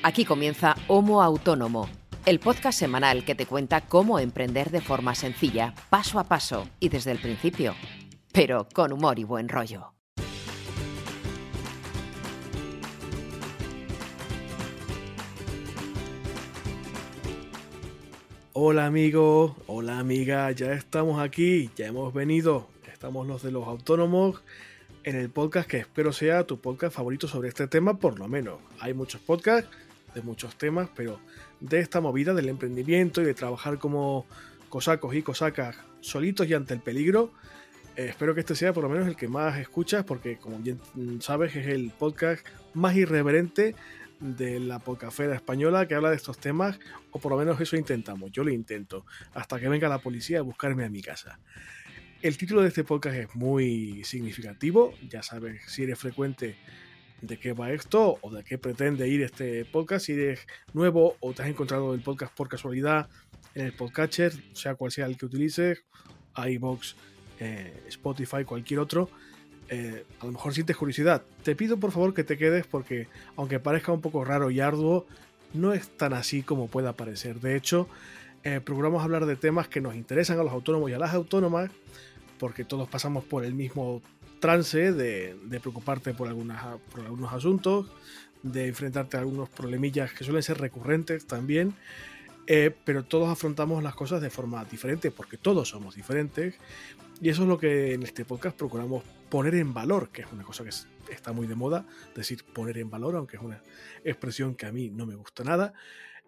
Aquí comienza Homo Autónomo, el podcast semanal que te cuenta cómo emprender de forma sencilla, paso a paso y desde el principio, pero con humor y buen rollo. Hola amigo, hola amiga, ya estamos aquí, ya hemos venido, estamos los de los autónomos en el podcast que espero sea tu podcast favorito sobre este tema, por lo menos. Hay muchos podcasts de muchos temas, pero de esta movida del emprendimiento y de trabajar como cosacos y cosacas solitos y ante el peligro, eh, espero que este sea por lo menos el que más escuchas, porque como bien sabes es el podcast más irreverente de la podcafera española que habla de estos temas, o por lo menos eso intentamos, yo lo intento, hasta que venga la policía a buscarme a mi casa. El título de este podcast es muy significativo, ya sabes si eres frecuente de qué va esto o de qué pretende ir este podcast. Si eres nuevo o te has encontrado el podcast por casualidad en el podcatcher, sea cual sea el que utilices, iBox, eh, Spotify, cualquier otro, eh, a lo mejor sientes curiosidad. Te pido por favor que te quedes porque, aunque parezca un poco raro y arduo, no es tan así como pueda parecer. De hecho, eh, procuramos hablar de temas que nos interesan a los autónomos y a las autónomas, porque todos pasamos por el mismo trance de, preocuparte por, algunas, algunos asuntos, de enfrentarte a algunos problemillas que suelen ser recurrentes también, eh, pero todos afrontamos las cosas de forma diferente, porque todos somos diferentes, y eso es lo que en este podcast procuramos poner en valor, que es una cosa que está muy de moda, decir poner en valor, aunque es una expresión que a mí no me gusta nada.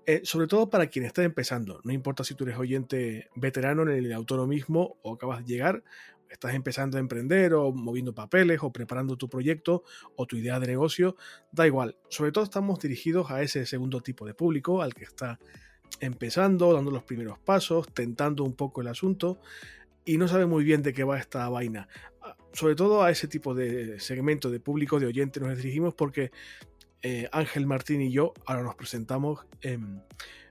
Eh, sobre todo para quien está empezando, no importa si tú eres oyente veterano en el autonomismo o acabas de llegar, estás empezando a emprender o moviendo papeles o preparando tu proyecto o tu idea de negocio, da igual. Sobre todo estamos dirigidos a ese segundo tipo de público, al que está empezando, dando los primeros pasos, tentando un poco el asunto y no sabe muy bien de qué va esta vaina. Ah, sobre todo a ese tipo de segmento de público, de oyente nos dirigimos porque eh, Ángel Martín y yo, ahora nos presentamos,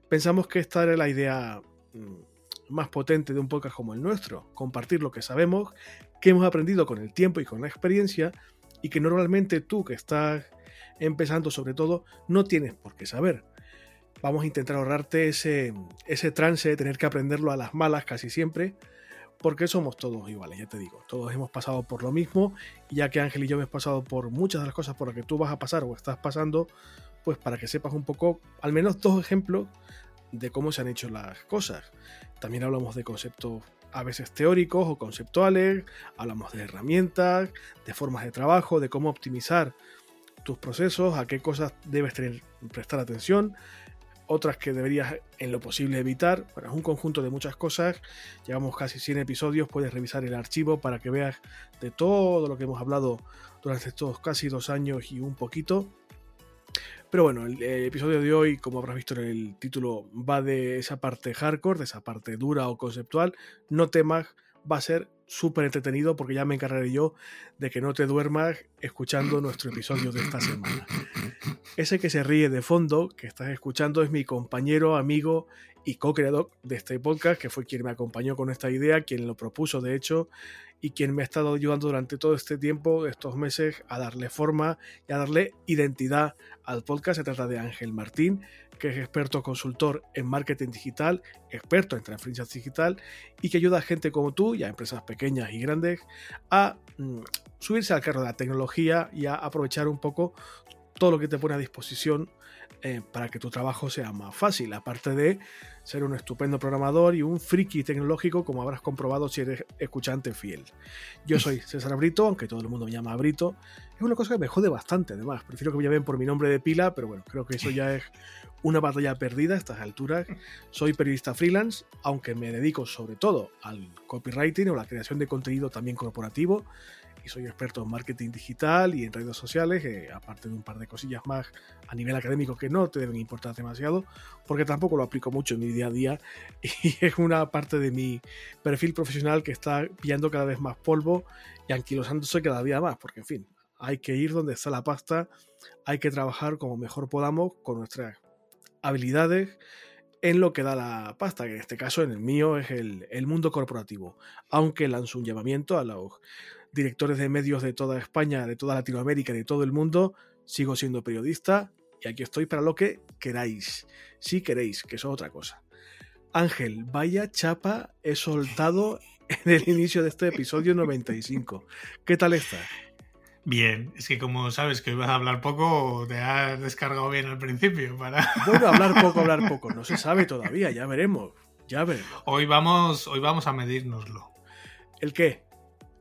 pensamos que esta era la idea mm, más potente de un podcast como el nuestro, compartir lo que sabemos, que hemos aprendido con el tiempo y con la experiencia, y que normalmente tú que estás empezando sobre todo, no tienes por qué saber. Vamos a intentar ahorrarte ese, ese trance de tener que aprenderlo a las malas casi siempre, porque somos todos iguales, ya te digo, todos hemos pasado por lo mismo, y ya que Ángel y yo hemos pasado por muchas de las cosas por las que tú vas a pasar o estás pasando, pues para que sepas un poco, al menos dos ejemplos de cómo se han hecho las cosas. También hablamos de conceptos a veces teóricos o conceptuales, hablamos de herramientas, de formas de trabajo, de cómo optimizar tus procesos, a qué cosas debes prestar atención, otras que deberías en lo posible evitar. Bueno, es un conjunto de muchas cosas. Llevamos casi 100 episodios, puedes revisar el archivo para que veas de todo lo que hemos hablado durante estos casi dos años y un poquito. Pero bueno, el, episodio de hoy, como habrás visto en el título, va de esa parte hardcore, de esa parte dura o conceptual. No temas, va a ser súper entretenido porque ya me encargaré yo de que no te duermas escuchando nuestro episodio de esta semana. Ese que se ríe de fondo, que estás escuchando, es mi compañero, amigo y co-creador de este podcast, que fue quien me acompañó con esta idea, quien lo propuso de hecho, y quien me ha estado ayudando durante todo este tiempo, estos meses, a darle forma y a darle identidad al podcast. Se trata de Ángel Martín, que es experto consultor en marketing digital, experto en transferencia digital y que ayuda a gente como tú y a empresas pequeñas y grandes a mm, subirse al carro de la tecnología y a aprovechar un poco todo lo que te pone a disposición eh, para que tu trabajo sea más fácil, aparte de ser un estupendo programador y un friki tecnológico, como habrás comprobado si eres escuchante fiel. Yo soy César Brito, aunque todo el mundo me llama Brito. Es una cosa que me jode bastante, además. Prefiero que me llamen por mi nombre de pila, pero bueno, creo que eso ya es una batalla perdida a estas alturas. Soy periodista freelance, aunque me dedico sobre todo al copywriting o la creación de contenido también corporativo y soy experto en marketing digital y en redes sociales, eh, aparte de un par de cosillas más a nivel académico que no te deben importar demasiado, porque tampoco lo aplico mucho en mi día a día y es una parte de mi perfil profesional que está pillando cada vez más polvo y anquilosándose cada día más, porque en fin, hay que ir donde está la pasta, hay que trabajar como mejor podamos con nuestras habilidades en lo que da la pasta, que en este caso, en el mío, es el, el mundo corporativo. Aunque lanzo un llamamiento a los directores de medios de toda España, de toda Latinoamérica, de todo el mundo, sigo siendo periodista, Y aquí estoy para lo que queráis. Si queréis, que eso es otra cosa. Ángel, vaya chapa he soltado en el inicio de este episodio 95. ¿Qué tal estás? Bien, es que como sabes que ibas a hablar poco, te has descargado bien al principio para. Bueno, hablar poco, hablar poco. No se sabe todavía, ya veremos. Ya veremos. Hoy vamos, hoy vamos a medírnoslo. ¿El qué?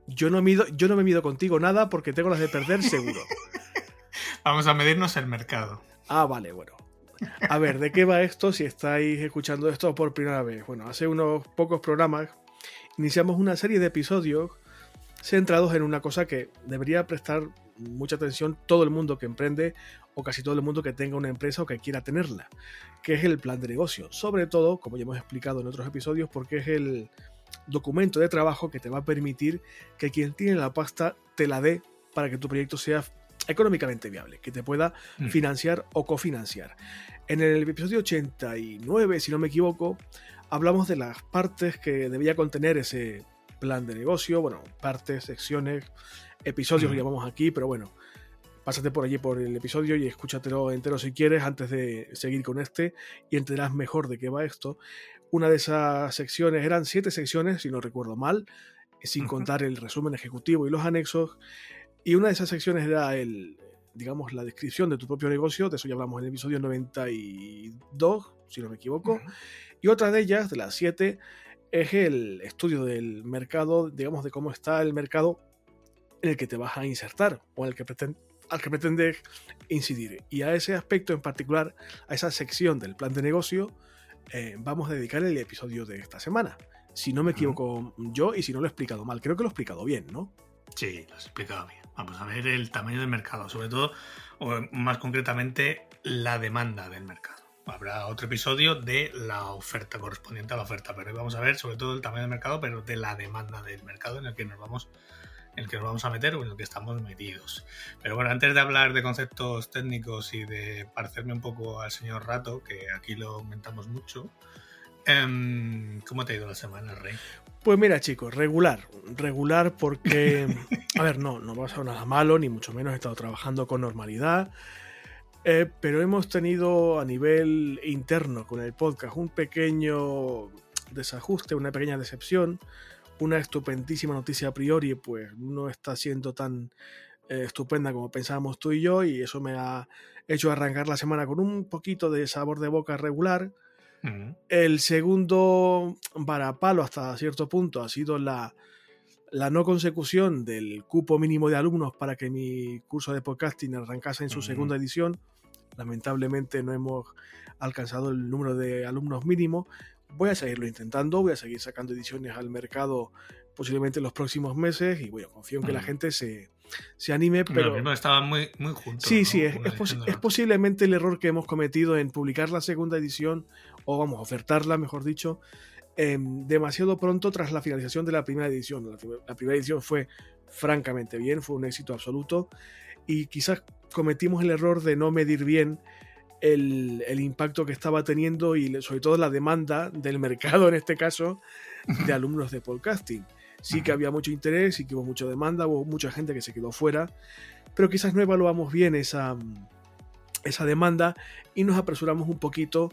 Yo no, mido, yo no me mido contigo nada porque tengo las de perder seguro. vamos a medirnos el mercado. Ah, vale, bueno. A ver, ¿de qué va esto si estáis escuchando esto por primera vez? Bueno, hace unos pocos programas iniciamos una serie de episodios centrados en una cosa que debería prestar mucha atención todo el mundo que emprende o casi todo el mundo que tenga una empresa o que quiera tenerla, que es el plan de negocio. Sobre todo, como ya hemos explicado en otros episodios, porque es el documento de trabajo que te va a permitir que quien tiene la pasta te la dé para que tu proyecto sea económicamente viable, que te pueda mm. financiar o cofinanciar. En el episodio 89, si no me equivoco, hablamos de las partes que debía contener ese plan de negocio, bueno, partes, secciones, episodios lo llamamos aquí, pero bueno, pásate por allí por el episodio y escúchatelo entero si quieres antes de seguir con este y entenderás mejor de qué va esto. Una de esas secciones eran siete secciones, si no recuerdo mal, sin contar el resumen ejecutivo y los anexos. Y una de esas secciones era el, digamos, la descripción de tu propio negocio, de eso ya hablamos en el episodio 92, si no me equivoco. Y otra de ellas, de las siete, es el estudio del mercado, digamos, de cómo está el mercado en el que te vas a insertar o en el que al que pretendes incidir. Y a ese aspecto en particular, a esa sección del plan de negocio, eh, vamos a dedicar el episodio de esta semana. Si no me equivoco yo y si no lo he explicado mal, creo que lo he explicado bien, ¿no? Sí, lo has explicado bien. Vamos a ver el tamaño del mercado, sobre todo, o más concretamente, la demanda del mercado habrá otro episodio de la oferta correspondiente a la oferta, pero hoy vamos a ver sobre todo el tamaño del mercado, pero de la demanda del mercado en el que nos vamos en el que nos vamos a meter o en el que estamos metidos. Pero bueno, antes de hablar de conceptos técnicos y de parecerme un poco al señor Rato, que aquí lo aumentamos mucho, em, ¿cómo te ha ido la semana, Rey? Pues mira, chicos, regular. Regular porque, a ver, no, no a ser nada malo, ni mucho menos he estado trabajando con normalidad. Eh, pero hemos tenido a nivel interno con el podcast un pequeño desajuste, una pequeña decepción, una estupendísima noticia a priori, pues no está siendo tan eh, estupenda como pensábamos tú y yo, y eso me ha hecho arrancar la semana con un poquito de sabor de boca regular. El segundo varapalo hasta cierto punto ha sido la, la no consecución del cupo mínimo de alumnos para que mi curso de podcasting arrancase en su segunda edición. Lamentablemente no hemos alcanzado el número de alumnos mínimo. Voy a seguirlo intentando, voy a seguir sacando ediciones al mercado posiblemente en los próximos meses y bueno, confío en que la gente se, se anime, pero... Estaban estaba muy, muy juntos. Sí, sí, es, es, posiblemente el error que hemos cometido en publicar la segunda edición, o vamos, ofertarla, mejor dicho, Em, demasiado pronto tras la finalización de la primera edición. La, primera edición fue francamente bien, fue un éxito absoluto y quizás cometimos el error de no medir bien el, impacto que estaba teniendo y sobre todo la demanda del mercado en este caso de alumnos de podcasting. Sí que había mucho interés, sí que hubo mucha demanda, hubo mucha gente que se quedó fuera, pero quizás no evaluamos bien esa, esa demanda y nos apresuramos un poquito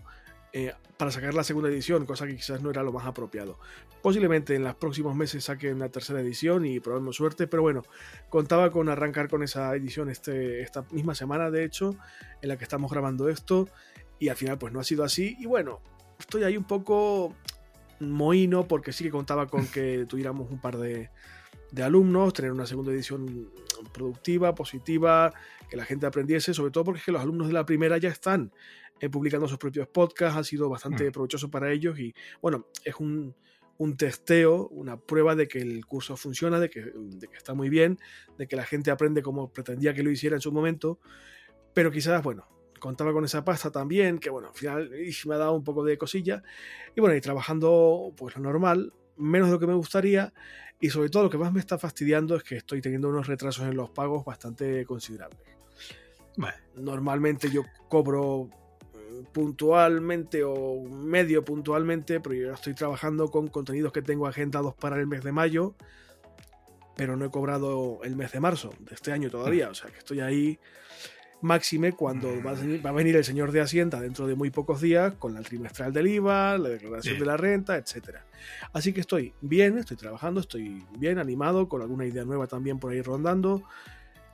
eh, para sacar la segunda edición, cosa que quizás no era lo más apropiado. Posiblemente en los próximos meses saque una tercera edición y probemos suerte, pero bueno, contaba con arrancar con esa edición este, esta misma semana, de hecho, en la que estamos grabando esto, y al final pues no ha sido así, y bueno, estoy ahí un poco mohino porque sí que contaba con que tuviéramos un par de, de alumnos, tener una segunda edición productiva, positiva, que la gente aprendiese, sobre todo porque es que los alumnos de la primera ya están eh, publicando sus propios podcasts, ha sido bastante mm. provechoso para ellos y bueno, es un, testeo, una prueba de que el curso funciona, de que, está muy bien, de que la gente aprende como pretendía que lo hiciera en su momento, pero quizás, bueno, contaba con esa pasta también, que bueno, al final me ha dado un poco de cosilla, y bueno, y trabajando pues lo normal, menos de lo que me gustaría, y sobre todo lo que más me está fastidiando es que estoy teniendo unos retrasos en los pagos bastante considerables. Normalmente yo cobro puntualmente o medio puntualmente, pero yo estoy trabajando con contenidos que tengo agendados para el mes de mayo, pero no he cobrado el mes de marzo de este año todavía, o sea que estoy ahí máxime cuando va, a venir, el señor de Hacienda dentro de muy pocos días con la trimestral del IVA, la declaración de la renta, etc. Así que estoy bien, estoy trabajando, estoy bien animado, con alguna idea nueva también por ahí rondando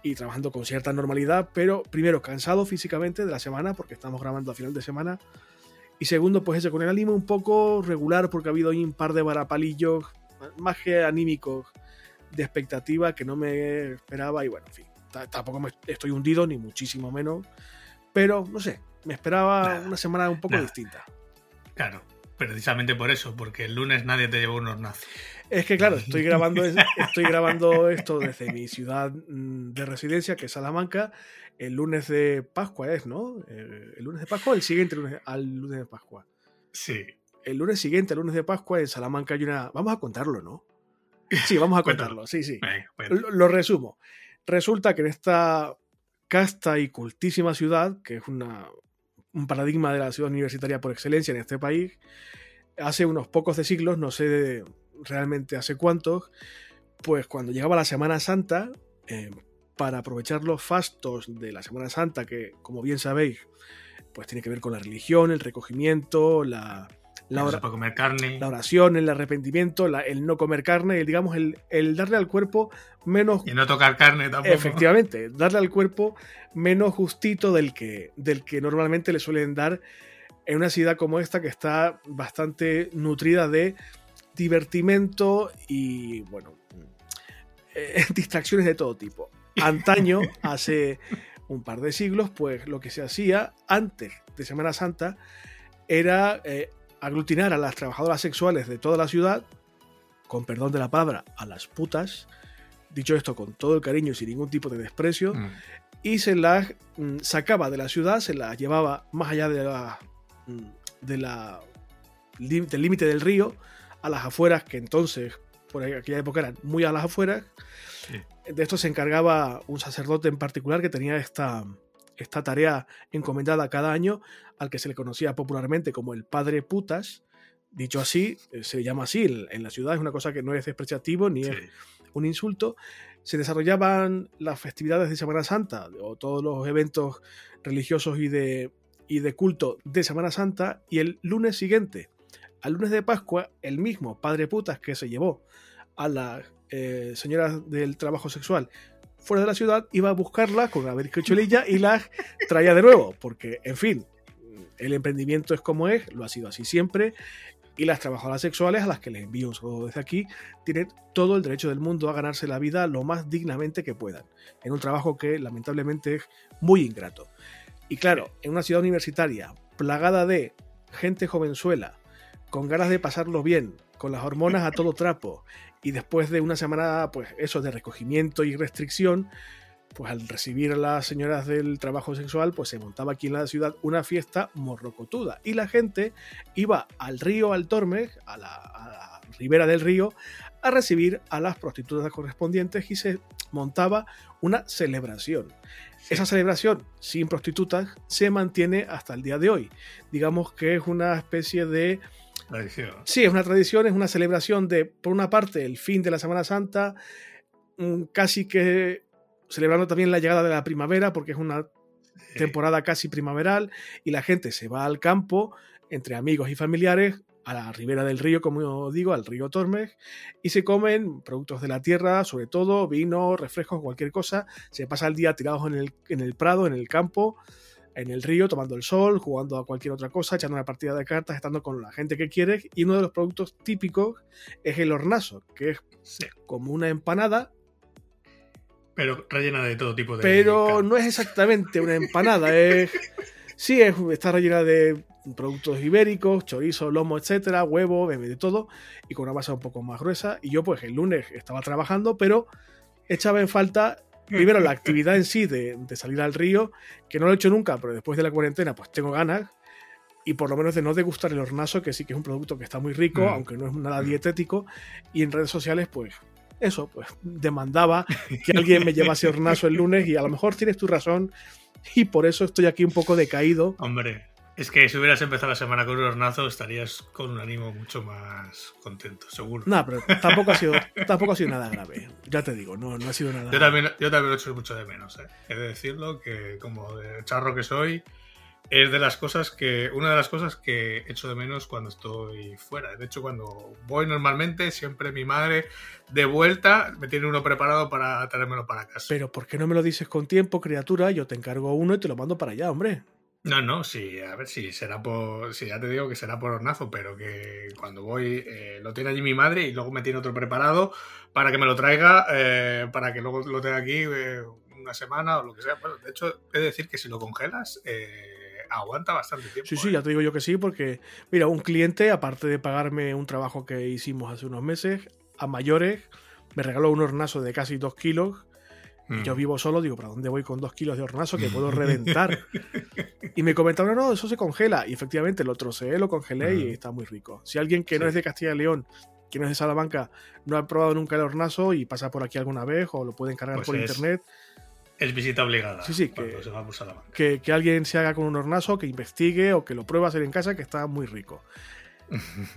y trabajando con cierta normalidad, pero primero cansado físicamente de la semana porque estamos grabando a final de semana y segundo pues ese con el ánimo un poco regular porque ha habido ahí un par de varapalillos más que anímicos de expectativa que no me esperaba y bueno, en fin tampoco me estoy hundido, ni muchísimo menos. Pero, no sé, me esperaba una semana un poco distinta. Claro, precisamente por eso, porque el lunes nadie te llevó unos nazis. Es que claro, estoy grabando, estoy grabando esto desde mi ciudad mm, de residencia, que es Salamanca, el lunes de Pascua es, ¿no? Eh, el lunes de Pascua, el siguiente lunes, al lunes de Pascua. Sí. El lunes siguiente, el lunes de Pascua, en Salamanca hay una... Vamos a contarlo, ¿no? Sí, vamos a contarlo, sí, sí. lo, resumo. Resulta que en esta casta y cultísima ciudad, que es una, un paradigma de la ciudad universitaria por excelencia en este país, hace unos pocos de siglos, no sé realmente hace cuántos, pues cuando llegaba la Semana Santa, eh, para aprovechar los fastos de la Semana Santa, que como bien sabéis, pues tiene que ver con la religión, el recogimiento, la, la, comer carne. la oración, el arrepentimiento, el no comer carne, el, digamos, el, darle al cuerpo menos... Y no tocar carne tampoco. Efectivamente, darle al cuerpo menos justito del que, del que normalmente le suelen dar en una ciudad como esta que está bastante nutrida de divertimento y, bueno, eh, distracciones de todo tipo. Antaño, hace un par de siglos, pues lo que se hacía antes de Semana Santa era eh, aglutinar a las trabajadoras sexuales de toda la ciudad, con perdón de la palabra, a las putas, dicho esto con todo el cariño y sin ningún tipo de desprecio, mm. y se las mm, sacaba de la ciudad, se las llevaba más allá de la, mm, de la del límite del río, a las afueras, que entonces, por aquella época eran muy a las afueras. De esto se encargaba un sacerdote en particular que tenía esta, esta tarea encomendada cada año al que se le conocía popularmente como el padre putas. Dicho así, eh, se llama así en la ciudad, es una cosa que no es despreciativo ni es un insulto. Se desarrollaban las festividades de Semana Santa o todos los eventos religiosos y de, y de culto de Semana Santa y el lunes siguiente, al lunes de Pascua, el mismo padre putas que se llevó a las eh, señoras del trabajo sexual fuera de la ciudad, iba a buscarlas con una bizcocholilla y las traía de nuevo, porque, en fin, el emprendimiento es como es, lo ha sido así siempre, y las trabajadoras sexuales, a las que les envío un saludo desde aquí, tienen todo el derecho del mundo a ganarse la vida lo más dignamente que puedan, en un trabajo que lamentablemente es muy ingrato. Y claro, en una ciudad universitaria plagada de gente jovenzuela, con ganas de pasarlo bien, con las hormonas a todo trapo, y después de una semana, pues eso de recogimiento y restricción, pues al recibir a las señoras del trabajo sexual, pues se montaba aquí en la ciudad una fiesta morrocotuda. Y la gente iba al río, al Tormes, a la, ribera del río, a recibir a las prostitutas correspondientes y se montaba una celebración. Esa celebración sin prostitutas se mantiene hasta el día de hoy. Digamos que es una especie de Sí, es una tradición, es una celebración de, por una parte, el fin de la Semana Santa, casi que celebrando también la llegada de la primavera, porque es una temporada casi primaveral, y la gente se va al campo entre amigos y familiares a la ribera del río, como digo, al río Tormes, y se comen productos de la tierra, sobre todo vino, refrescos, cualquier cosa. Se pasa el día tirados en el, en el prado, en el campo, en el río tomando el sol, jugando a cualquier otra cosa, echando una partida de cartas, estando con la gente que quiere. Y uno de los productos típicos es el hornazo, que es como una empanada. Pero rellena de todo tipo de. Pero no es exactamente una empanada, es. Sí, está rellena de productos ibéricos, chorizo, lomo, etcétera, huevo, de todo, y con una masa un poco más gruesa. Y yo, pues, el lunes estaba trabajando, pero echaba en falta primero la actividad en sí de, salir al río, que no lo he hecho nunca, pero después de la cuarentena pues tengo ganas, y por lo menos de no degustar el hornazo, que sí que es un producto que está muy rico, mm. aunque no es nada mm. dietético, y en redes sociales pues eso, pues demandaba que alguien me llevase hornazo el lunes y a lo mejor tienes tu razón y por eso estoy aquí un poco decaído. Hombre, Es que si hubieras empezado la semana con un hornazo, estarías con un ánimo mucho más contento, seguro. No, pero tampoco ha sido, tampoco ha sido nada grave. Ya te digo, no, no ha sido nada Yo también, yo también lo echo mucho de menos, ¿eh? He de decirlo que, como de charro que soy, es de las cosas que. Una de las cosas que echo de menos cuando estoy fuera. De hecho, cuando voy normalmente, siempre mi madre de vuelta me tiene uno preparado para traérmelo para casa. Pero ¿por qué no me lo dices con tiempo, criatura? Yo te encargo uno y te lo mando para allá, hombre. No, no, sí, a ver si será por. Si ya te digo que será por hornazo, pero que cuando voy eh, lo tiene allí mi madre y luego me tiene otro preparado para que me lo traiga, eh, para que luego lo tenga aquí eh, una semana o lo que sea. Bueno, de hecho, he de decir que si lo congelas, aguanta bastante tiempo. Sí, sí, ya te digo yo que sí, porque, mira, un cliente, aparte de pagarme un trabajo que hicimos hace unos meses, a mayores, me regaló un hornazo de casi dos kilos yo mm. vivo solo, digo, ¿para dónde voy con dos kilos de hornazo que puedo reventar? y me comentaron, no, eso se congela. Y efectivamente lo troceé, lo congelé y está muy rico. Si alguien que no es de Castilla y León, que no es de Salamanca, no ha probado nunca el hornazo y pasa por aquí alguna vez o lo puede encargar pues por internet. Es visita obligada. Sí, sí, que, que, alguien se haga con un hornazo, que investigue o que lo pruebe a hacer en casa, que está muy rico.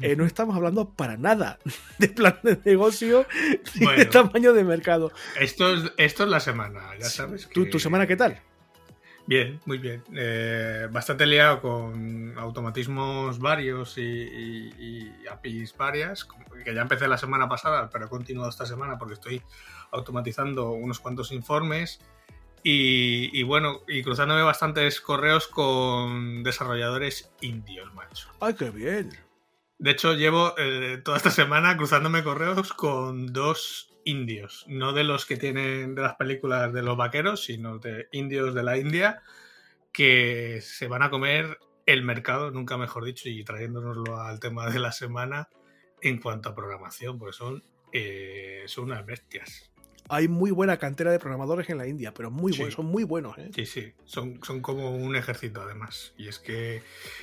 Eh, no estamos hablando para nada de plan de negocio ni de tamaño de mercado. Esto es, esto es la semana, ya sabes. ¿Tu, semana qué tal? Bien, muy bien. Eh, bastante liado con automatismos varios y, APIs varias, que ya empecé la semana pasada, pero he continuado esta semana porque estoy automatizando unos cuantos informes. Y, y, bueno, y cruzándome bastantes correos con desarrolladores indios, macho. ¡Ay, qué bien! De hecho, llevo eh, toda esta semana cruzándome correos con dos indios, no de los que tienen de las películas de los vaqueros, sino de indios de la India, que se van a comer el mercado, nunca mejor dicho, y trayéndonoslo al tema de la semana en cuanto a programación, porque son, eh, son unas bestias hay muy buena cantera de programadores en la India, pero muy buenos, son muy buenos. ¿eh? Sí, sí, son, son como un ejército además. Y es que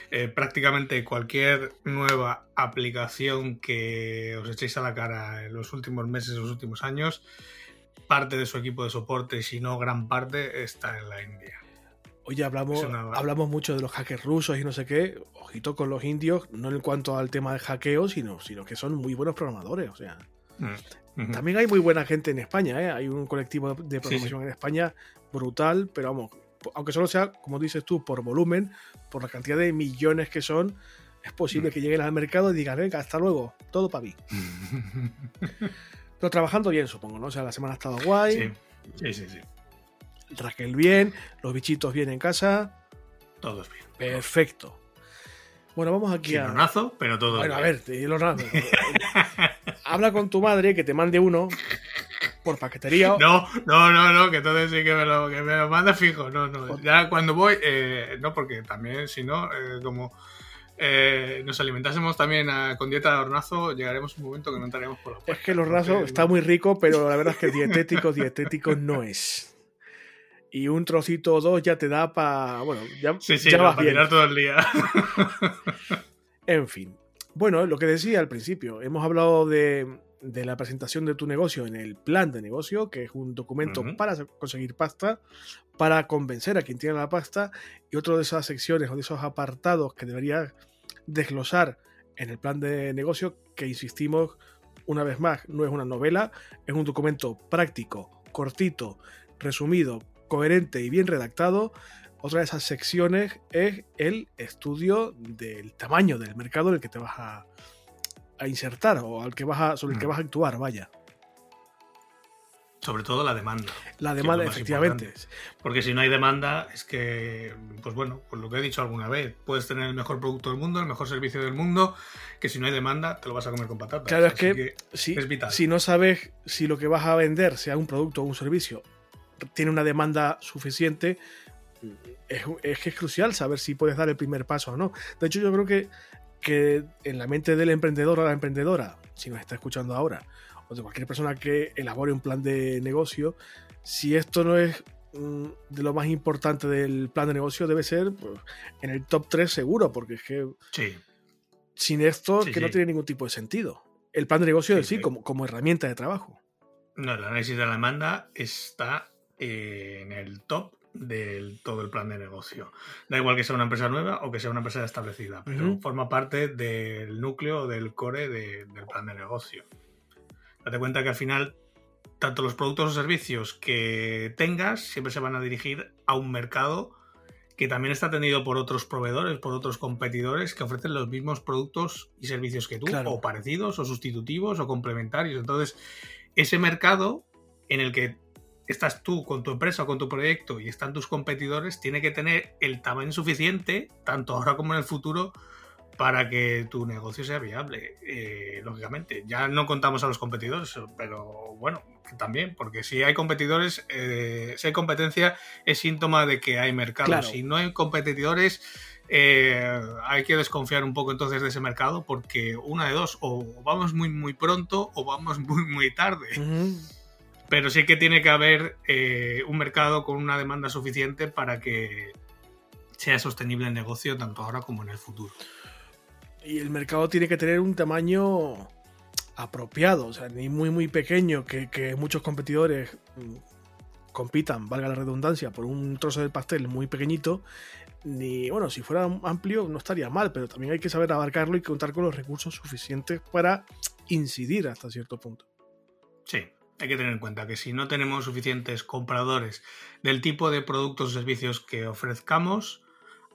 eh, prácticamente cualquier nueva aplicación que os echéis a la cara en los últimos meses, los últimos años, parte de su equipo de soporte, si no gran parte, está en la India. Oye, hablamos, hablamos mucho de los hackers rusos y no sé qué. Ojito con los indios, no en cuanto al tema de hackeo, sino, sino que son muy buenos programadores. O sea, mm. También hay muy buena gente en España, ¿eh? hay un colectivo de programación en España brutal, pero vamos, aunque solo sea, como dices tú, por volumen, por la cantidad de millones que son, es posible mm. que lleguen al mercado y digan, venga, hasta luego, todo para mí. pero trabajando bien, supongo, ¿no? O sea, la semana ha estado guay. Sí, sí, sí. Raquel bien, los bichitos bien en casa. Todos bien. Perfecto. Bueno, vamos aquí a. Hornazo, pero todo. Bueno, a ver, el hornazo. Habla con tu madre que te mande uno por paquetería. No, no, no, no, que entonces sí que me lo, que me lo manda fijo. No, no. Ya cuando voy, eh, no, porque también, si no, eh, como eh, nos alimentásemos también con dieta de hornazo, llegaremos un momento que no entraremos por la Es que el hornazo está muy rico, pero la verdad es que dietético, dietético no es y un trocito o dos ya te da para. Bueno, ya, sí, sí, para tirar todo el día. en fin. Bueno, lo que decía al principio, hemos hablado de, de, la presentación de tu negocio en el plan de negocio, que es un documento para conseguir pasta, para convencer a quien tiene la pasta, y otro de esas secciones o de esos apartados que deberías desglosar en el plan de negocio, que insistimos una vez más, no es una novela, es un documento práctico, cortito, resumido, coherente y bien redactado, otra de esas secciones es el estudio del tamaño del mercado en el que te vas a, insertar o al que vas a, sobre el que mm. vas a actuar, vaya. Sobre todo la demanda. La demanda, efectivamente. Porque si no hay demanda, es que, pues bueno, pues lo que he dicho alguna vez, puedes tener el mejor producto del mundo, el mejor servicio del mundo, que si no hay demanda, te lo vas a comer con patatas. Claro, es que, si, es vital. si no sabes si lo que vas a vender, sea un producto o un servicio, tiene una demanda suficiente, es, que es crucial saber si puedes dar el primer paso o no. De hecho, yo creo que, que en la mente del emprendedor o la emprendedora, si nos está escuchando ahora, o de cualquier persona que elabore un plan de negocio, si esto no es mm, de lo más importante del plan de negocio, debe ser pues, en el top 3 seguro, porque es que sin esto que no tiene ningún tipo de sentido. El plan de negocio en sí, como, como herramienta de trabajo. No, el análisis de la demanda está en el top de todo el plan de negocio. Da igual que sea una empresa nueva o que sea una empresa establecida, pero forma parte del núcleo, del core del plan de negocio. Date cuenta que al final, tanto los productos o servicios que tengas siempre se van a dirigir a un mercado que también está atendido por otros proveedores, por otros competidores que ofrecen los mismos productos y servicios que tú, o parecidos, o sustitutivos, o complementarios. Entonces, ese mercado en el que estás tú con tu empresa o con tu proyecto y están tus competidores, tiene que tener el tamaño suficiente, tanto ahora como en el futuro, para que tu negocio sea viable. Eh, lógicamente, ya no contamos a los competidores, pero bueno, también, porque si hay competidores, eh, si hay competencia, es síntoma de que hay mercado. Si no hay competidores, eh, hay que desconfiar un poco entonces de ese mercado, porque una de dos, o vamos muy muy pronto o vamos muy muy tarde. Pero sí que tiene que haber un mercado con una demanda suficiente para que sea sostenible el negocio tanto ahora como en el futuro. Y el mercado tiene que tener un tamaño apropiado, o sea, ni muy muy pequeño, que, muchos competidores mm, compitan, valga la redundancia, por un trozo del pastel muy pequeñito, ni, bueno, si fuera amplio no estaría mal, pero también hay que saber abarcarlo y contar con los recursos suficientes para incidir hasta cierto punto. Sí, hay que tener en cuenta que si no tenemos suficientes compradores del tipo de productos o servicios que ofrezcamos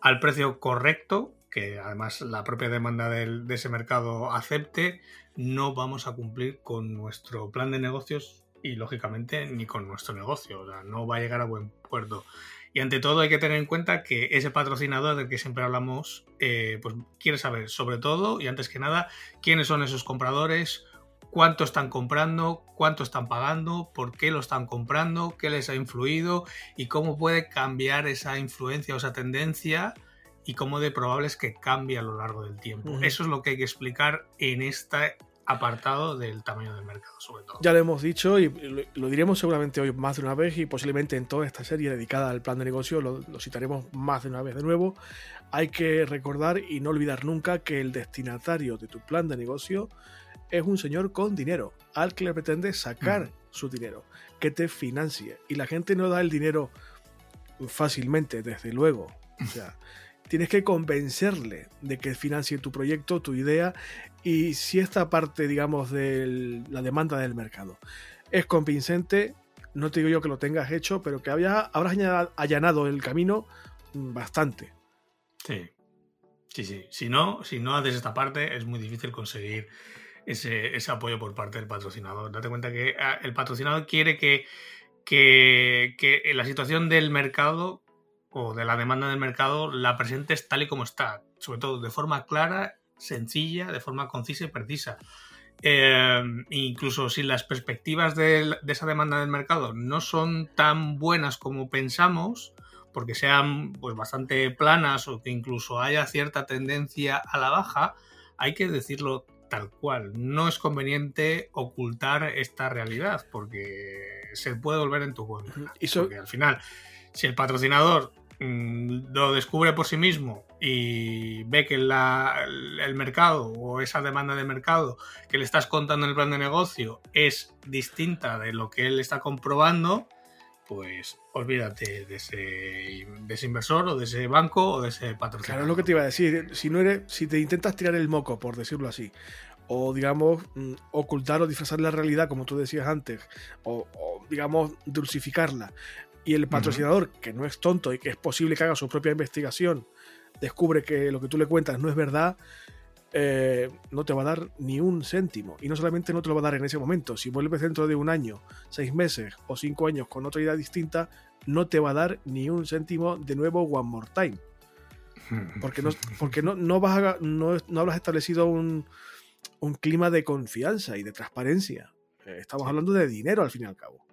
al precio correcto, que además la propia demanda de ese mercado acepte, no vamos a cumplir con nuestro plan de negocios y lógicamente ni con nuestro negocio, o sea, no va a llegar a buen puerto. Y ante todo hay que tener en cuenta que ese patrocinador del que siempre hablamos, eh, pues quiere saber sobre todo y antes que nada quiénes son esos compradores, cuánto están comprando, cuánto están pagando, por qué lo están comprando, qué les ha influido y cómo puede cambiar esa influencia o esa tendencia y cómo de probable es que cambie a lo largo del tiempo. Eso es lo que hay que explicar en este apartado del tamaño del mercado, sobre todo. Ya lo hemos dicho y lo, diremos seguramente hoy más de una vez y posiblemente en toda esta serie dedicada al plan de negocio lo, lo citaremos más de una vez de nuevo. Hay que recordar y no olvidar nunca que el destinatario de tu plan de negocio es un señor con dinero, al que le pretendes sacar su dinero, que te financie. Y la gente no da el dinero fácilmente, desde luego. O sea, tienes que convencerle de que financie tu proyecto, tu idea, y si esta parte, digamos, de la demanda del mercado es convincente, no te digo yo que lo tengas hecho, pero que habrás allanado el camino bastante. Sí, sí, sí. Si no, si no haces esta parte, es muy difícil conseguir ese, apoyo por parte del patrocinador. Date cuenta que ah, el patrocinador quiere que, que, la situación del mercado o de la demanda del mercado la presentes tal y como está, sobre todo de forma clara, sencilla, de forma concisa y precisa. Eh, incluso si las perspectivas de, esa demanda del mercado no son tan buenas como pensamos, porque sean pues bastante planas o que incluso haya cierta tendencia a la baja, hay que decirlo tal cual. No es conveniente ocultar esta realidad porque se puede volver en tu contra. Y Porque al final, si el patrocinador Mm, lo descubre por sí mismo y ve que el mercado o esa demanda de mercado que le estás contando en el plan de negocio es distinta de lo que él está comprobando, pues olvídate de ese, inversor o de ese banco o de ese patrocinador. Claro, es lo que te iba a decir. Si, no eres, si te intentas tirar el moco, por decirlo así, o digamos mm, ocultar o disfrazar la realidad, como tú decías antes, o digamos dulcificarla, y el patrocinador, que no es tonto y que es posible que haga su propia investigación, descubre que lo que tú le cuentas no es verdad, eh, no te va a dar ni un céntimo. Y no solamente no te lo va a dar en ese momento, si vuelves dentro de un año, seis meses o cinco años con otra idea distinta, no te va a dar ni un céntimo de nuevo one more time. Porque no, porque no, no, vas no, no habrás establecido un, un, clima de confianza y de transparencia. Eh, estamos hablando de dinero al fin y al cabo.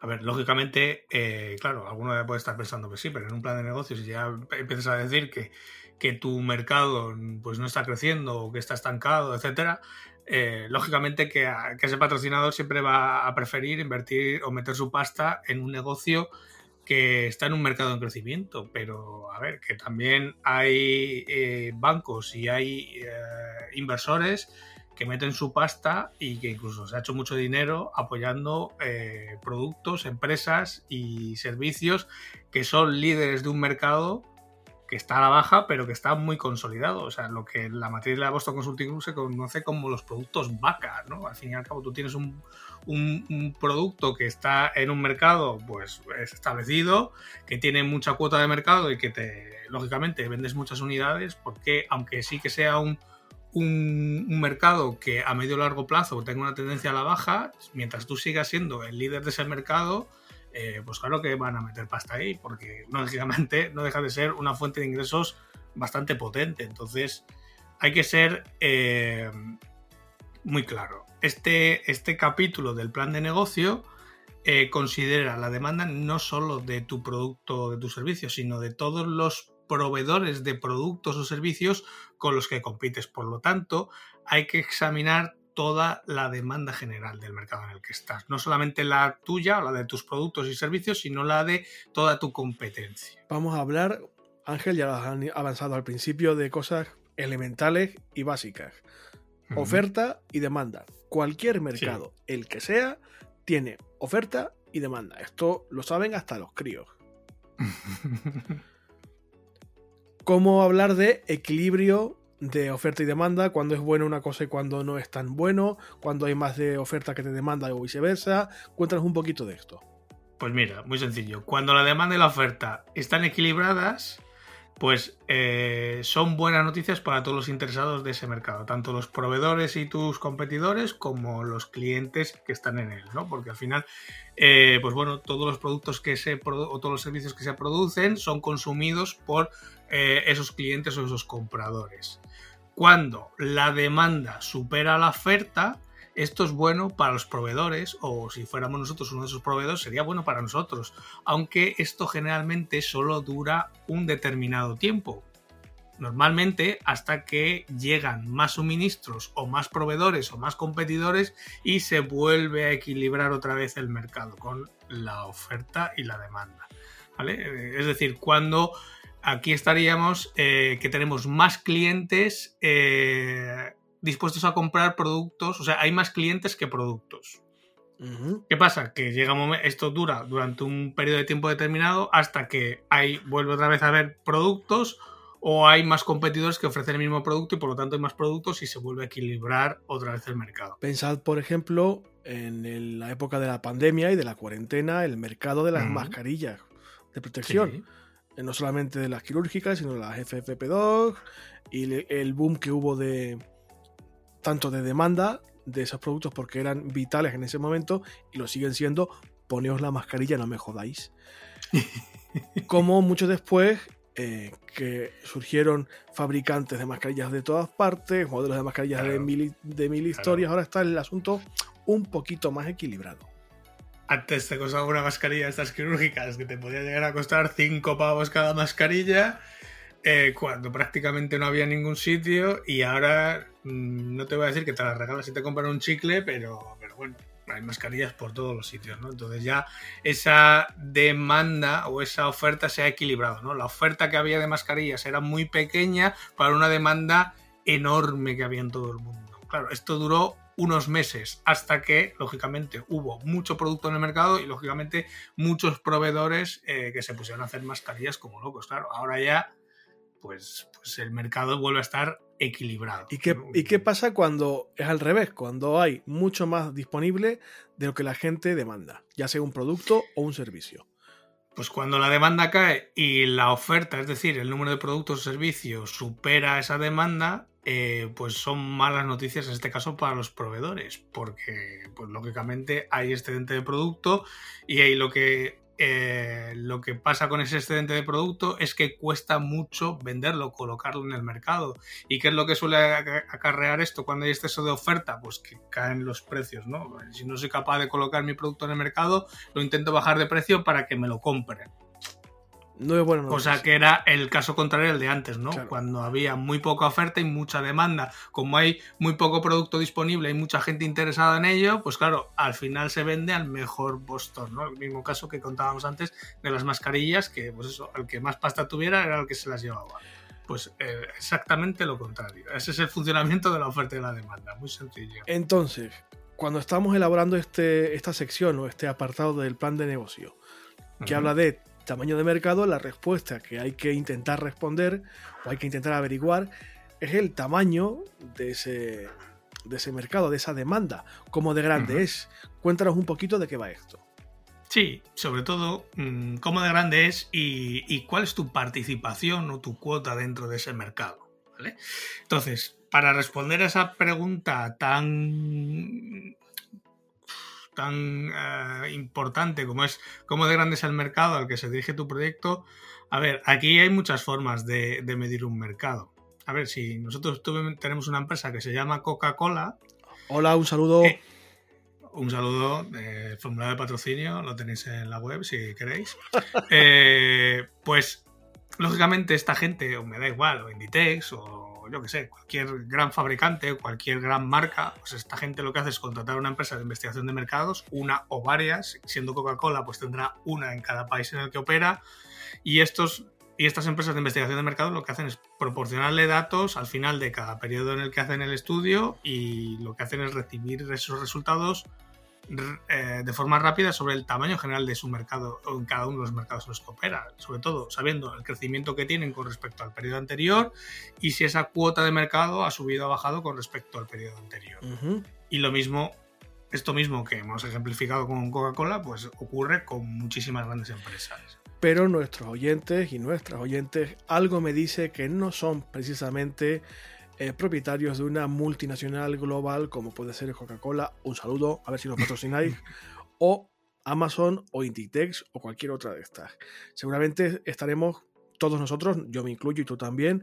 A ver, lógicamente, eh, claro, alguno puede estar pensando que sí, pero en un plan de negocios, si ya empiezas a decir que, que tu mercado pues, no está creciendo o que está estancado, etcétera, eh, lógicamente que, ese patrocinador siempre va a preferir invertir o meter su pasta en un negocio que está en un mercado en crecimiento, pero a ver, que también hay eh, bancos y hay inversores que meten su pasta y que incluso se ha hecho mucho dinero apoyando eh, productos, empresas y servicios que son líderes de un mercado que está a la baja, pero que está muy consolidado. O sea, lo que la materia de la Boston Consulting Group se conoce como los productos vaca, ¿no? Al fin y al cabo, tú tienes un, producto que está en un mercado, pues, establecido, que tiene mucha cuota de mercado y que te, lógicamente, vendes muchas unidades, porque aunque sí que sea un, un, un, mercado que a medio largo plazo tenga una tendencia a la baja, mientras tú sigas siendo el líder de ese mercado, eh, pues claro que van a meter pasta ahí, porque lógicamente no deja de ser una fuente de ingresos bastante potente. Entonces hay que ser eh, muy claro. Este, este capítulo del plan de negocio eh, considera la demanda no solo de tu producto o de tu servicio, sino de todos los proveedores de productos o servicios con los que compites. Por lo tanto, hay que examinar toda la demanda general del mercado en el que estás. No solamente la tuya o la de tus productos y servicios, sino la de toda tu competencia. Vamos a hablar, Ángel, ya has avanzado al principio, de cosas elementales y básicas. Oferta y demanda. Cualquier mercado, el que sea, tiene oferta y demanda. Esto lo saben hasta los críos. ¿Cómo hablar de equilibrio de oferta y demanda, cuando es bueno una cosa y cuando no es tan bueno, cuando hay más de oferta que de demanda o viceversa. Cuéntanos un poquito de esto. Pues mira, muy sencillo. Cuando la demanda y la oferta están equilibradas, pues eh, son buenas noticias para todos los interesados de ese mercado, tanto los proveedores y tus competidores como los clientes que están en él, ¿no? Porque al final, eh, pues bueno, todos los productos que se o todos los servicios que se producen son consumidos por eh, esos clientes o esos compradores. Cuando la demanda supera la oferta, esto es bueno para los proveedores, o si fuéramos nosotros uno de esos proveedores, sería bueno para nosotros, aunque esto generalmente solo dura un determinado tiempo. Normalmente hasta que llegan más suministros o más proveedores o más competidores y se vuelve a equilibrar otra vez el mercado con la oferta y la demanda. ¿Vale? Es decir, cuando aquí estaríamos eh, que tenemos más clientes eh, dispuestos a comprar productos, o sea, hay más clientes que productos. ¿Qué pasa? Que llega un momento, esto dura durante un periodo de tiempo determinado hasta que hay, vuelve otra vez a haber productos o hay más competidores que ofrecen el mismo producto y por lo tanto hay más productos y se vuelve a equilibrar otra vez el mercado. Pensad, por ejemplo, en la época de la pandemia y de la cuarentena, el mercado de las mascarillas de protección. Eh, no solamente de las quirúrgicas, sino de las FFP2 y el boom que hubo de tanto de demanda de esos productos porque eran vitales en ese momento y lo siguen siendo. Poneos la mascarilla, no me jodáis. Como mucho después eh, que surgieron fabricantes de mascarillas de todas partes, modelos de mascarillas de mil, de mil historias, ahora está el asunto un poquito más equilibrado antes te costaba una mascarilla de estas quirúrgicas que te podía llegar a costar 5 pavos cada mascarilla, eh, cuando prácticamente no había ningún sitio y ahora mm, no te voy a decir que te las regalas si te compran un chicle, pero, pero bueno, hay mascarillas por todos los sitios, ¿no? Entonces ya esa demanda o esa oferta se ha equilibrado, ¿no? La oferta que había de mascarillas era muy pequeña para una demanda enorme que había en todo el mundo. Claro, esto duró unos meses hasta que, lógicamente, hubo mucho producto en el mercado y, lógicamente, muchos proveedores eh, que se pusieron a hacer mascarillas como locos. Claro, ahora ya, pues, pues el mercado vuelve a estar equilibrado. ¿Y qué, ¿Y qué pasa cuando es al revés? Cuando hay mucho más disponible de lo que la gente demanda, ya sea un producto o un servicio. Pues cuando la demanda cae y la oferta, es decir, el número de productos o servicios supera esa demanda, eh, pues son malas noticias en este caso para los proveedores, porque pues lógicamente hay excedente de producto y ahí lo que eh, lo que pasa con ese excedente de producto es que cuesta mucho venderlo, colocarlo en el mercado. ¿Y qué es lo que suele acarrear esto cuando hay exceso de oferta? Pues que caen los precios, ¿no? Si no soy capaz de colocar mi producto en el mercado, lo intento bajar de precio para que me lo compren. No. O sea que era el caso contrario al de antes, ¿no? Cuando había muy poca oferta y mucha demanda. Como hay muy poco producto disponible y mucha gente interesada en ello, pues claro, al final se vende al mejor postor, ¿no? El mismo caso que contábamos antes de las mascarillas, que pues eso, el que más pasta tuviera era el que se las llevaba. Pues eh, exactamente lo contrario. Ese es el funcionamiento de la oferta y la demanda, muy sencillo. Entonces, cuando estamos elaborando este, esta sección o este apartado del plan de negocio, que habla de tamaño de mercado, la respuesta que hay que intentar responder o hay que intentar averiguar es el tamaño de ese, de ese mercado, de esa demanda, cómo de grande es. Cuéntanos un poquito de qué va esto. Sí, sobre todo mm, cómo de grande es y, cuál es tu participación o tu cuota dentro de ese mercado. Entonces, para responder a esa pregunta tan tan eh, importante como es cómo de grande es el mercado al que se dirige tu proyecto, a ver, aquí hay muchas formas de, medir un mercado. A ver, si nosotros tenemos una empresa que se llama Coca-Cola. Hola, un saludo. Eh, un saludo, el formulario de patrocinio lo tenéis en la web si queréis. Eh, pues, lógicamente, esta gente, o me da igual, o Inditex, o yo que sé, cualquier gran fabricante, cualquier gran marca, pues esta gente lo que hace es contratar una empresa de investigación de mercados, una o varias, siendo Coca-Cola, pues tendrá una en cada país en el que opera, y estos y estas empresas de investigación de mercado lo que hacen es proporcionarle datos al final de cada periodo en el que hacen el estudio y lo que hacen es recibir esos resultados eh, de forma rápida sobre el tamaño general de su mercado o en cada uno de los mercados en los que opera, sobre todo sabiendo el crecimiento que tienen con respecto al periodo anterior y si esa cuota de mercado ha subido o bajado con respecto al periodo anterior. Y lo mismo, esto mismo que hemos ejemplificado con Coca-Cola, pues ocurre con muchísimas grandes empresas pero nuestros oyentes y nuestras oyentes algo me dice que no son precisamente eh, propietarios de una multinacional global como puede ser Coca-Cola, un saludo, a ver si nos patrocináis, o Amazon o Inditex o cualquier otra de estas. Seguramente estaremos todos nosotros, yo me incluyo y tú también,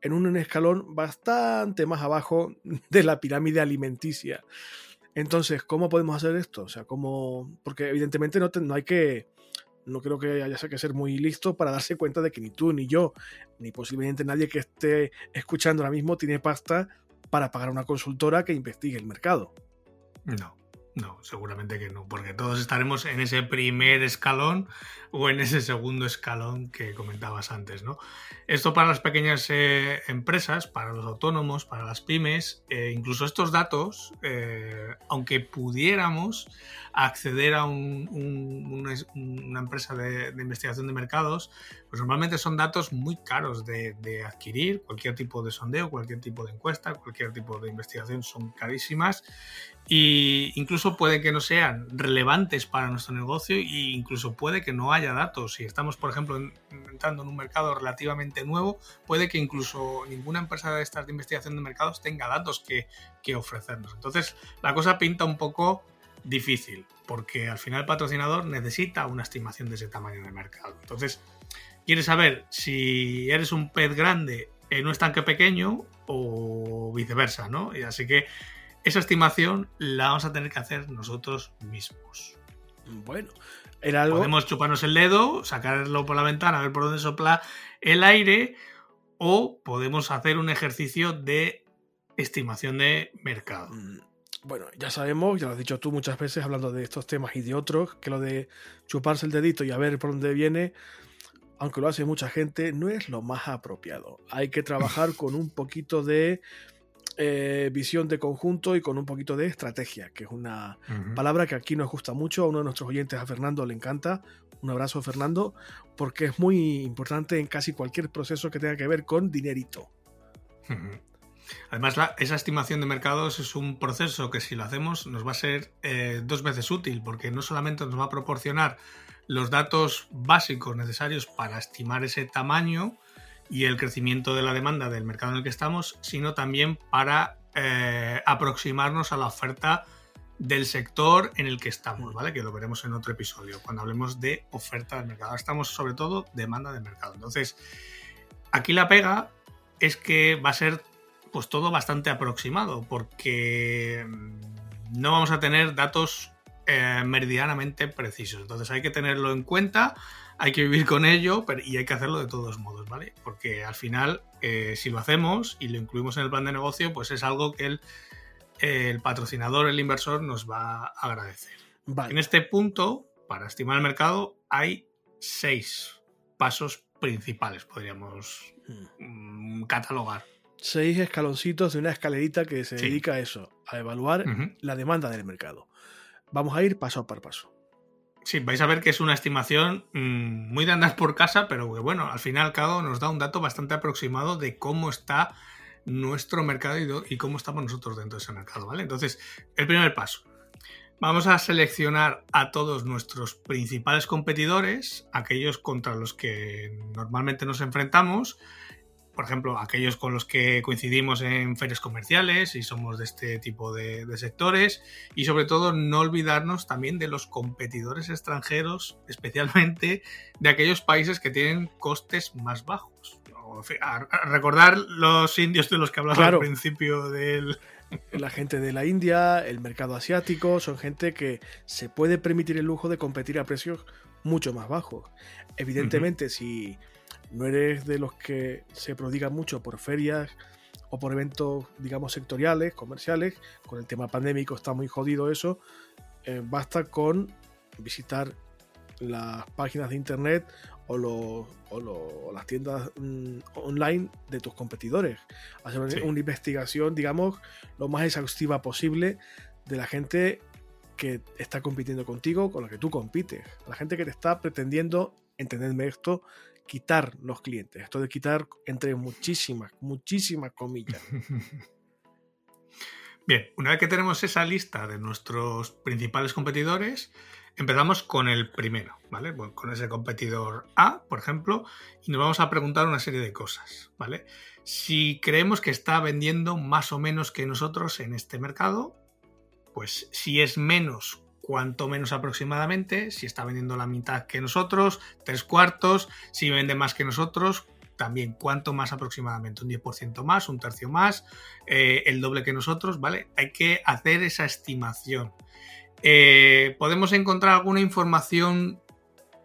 en un escalón bastante más abajo de la pirámide alimenticia. Entonces, ¿cómo podemos hacer esto? O sea, ¿cómo...? Porque evidentemente no, no hay que no creo que haya que ser muy listo para darse cuenta de que ni tú, ni yo, ni posiblemente nadie que esté escuchando ahora mismo tiene pasta para pagar una consultora que investigue el mercado. No. No, seguramente que no, porque todos estaremos en ese primer escalón o en ese segundo escalón que comentabas antes, ¿no? Esto para las pequeñas eh, empresas, para los autónomos, para las pymes, eh, incluso estos datos, eh, aunque pudiéramos acceder a una empresa de, investigación de mercados, pues normalmente son datos muy caros de adquirir, cualquier tipo de sondeo, cualquier tipo de encuesta, cualquier tipo de investigación son carísimas y incluso puede que no sean relevantes para nuestro negocio e incluso puede que no haya datos. Si estamos, por ejemplo, entrando en un mercado relativamente nuevo, puede que incluso ninguna empresa de estas de investigación de mercados tenga datos que, que ofrecernos. Entonces, la cosa pinta un poco difícil, porque al final el patrocinador necesita una estimación de ese tamaño de mercado. Entonces, quieres saber si eres un pez grande en un estanque pequeño o viceversa, ¿no? Y así que esa estimación la vamos a tener que hacer nosotros mismos. Bueno, era algo... Podemos chuparnos el dedo, sacarlo por la ventana, a ver por dónde sopla el aire, o podemos hacer un ejercicio de estimación de mercado. Mm, bueno, ya sabemos, ya lo has dicho tú muchas veces hablando de estos temas y de otros, que lo de chuparse el dedito y a ver por dónde viene, aunque lo hace mucha gente, no es lo más apropiado. Hay que trabajar con un poquito de eh, visión de conjunto y con un poquito de estrategia, que es una palabra que aquí nos gusta mucho. A uno de nuestros oyentes, a Fernando, le encanta. Un abrazo, Fernando, porque es muy importante en casi cualquier proceso que tenga que ver con dinerito. Además, esa estimación de mercados es un proceso que si lo hacemos nos va a ser eh, dos veces útil, porque no solamente nos va a proporcionar los datos básicos necesarios para estimar ese tamaño, y el crecimiento de la demanda del mercado en el que estamos, sino también para eh, aproximarnos a la oferta del sector en el que estamos, ¿vale? Que lo veremos en otro episodio, cuando hablemos de oferta del mercado. Ahora estamos sobre todo demanda del mercado. Entonces, aquí la pega es que va a ser pues todo bastante aproximado, porque mm, no vamos a tener datos eh, meridianamente precisos. Entonces hay que tenerlo en cuenta hay que vivir con ello pero, y hay que hacerlo de todos modos, ¿vale? Porque al final, eh, si lo hacemos y lo incluimos en el plan de negocio, pues es algo que el, el patrocinador, el inversor, nos va a agradecer. En este punto, para estimar el mercado, hay seis pasos principales, podríamos mm, catalogar. Seis escaloncitos de una escalerita que se dedica a eso, a evaluar la demanda del mercado. Vamos a ir paso a paso. Sí, vais a ver que es una estimación mm, muy de andar por casa, pero bueno, al final cabo nos da un dato bastante aproximado de cómo está nuestro mercado y, cómo estamos nosotros dentro de ese mercado, ¿vale? Entonces, el primer paso. Vamos a seleccionar a todos nuestros principales competidores, aquellos contra los que normalmente nos enfrentamos, por ejemplo, aquellos con los que coincidimos en ferias comerciales y somos de este tipo de, sectores y sobre todo no olvidarnos también de los competidores extranjeros, especialmente de aquellos países que tienen costes más bajos. recordar los indios de los que hablaba al principio del... La gente de la India, el mercado asiático, son gente que se puede permitir el lujo de competir a precios mucho más bajos. Evidentemente, si no eres de los que se prodigan mucho por ferias o por eventos, digamos, sectoriales, comerciales, con el tema pandémico está muy jodido eso, eh, basta con visitar las páginas de internet o, las tiendas mm, online de tus competidores. Hacer una investigación, digamos, lo más exhaustiva posible de la gente que está compitiendo contigo, con la que tú compites. La gente que te está pretendiendo, entendedme esto, quitar los clientes. Esto de quitar entre muchísimas, muchísimas comillas. Bien, una vez que tenemos esa lista de nuestros principales competidores, empezamos con el primero, ¿vale? con ese competidor A, por ejemplo, y nos vamos a preguntar una serie de cosas, ¿vale? Si creemos que está vendiendo más o menos que nosotros en este mercado, pues si es menos cuánto menos aproximadamente, si está vendiendo la mitad que nosotros, tres cuartos, si vende más que nosotros, también cuánto más aproximadamente, un 10% más, un tercio más, eh, el doble que nosotros, ¿vale? Hay que hacer esa estimación. Eh, ¿Podemos encontrar alguna información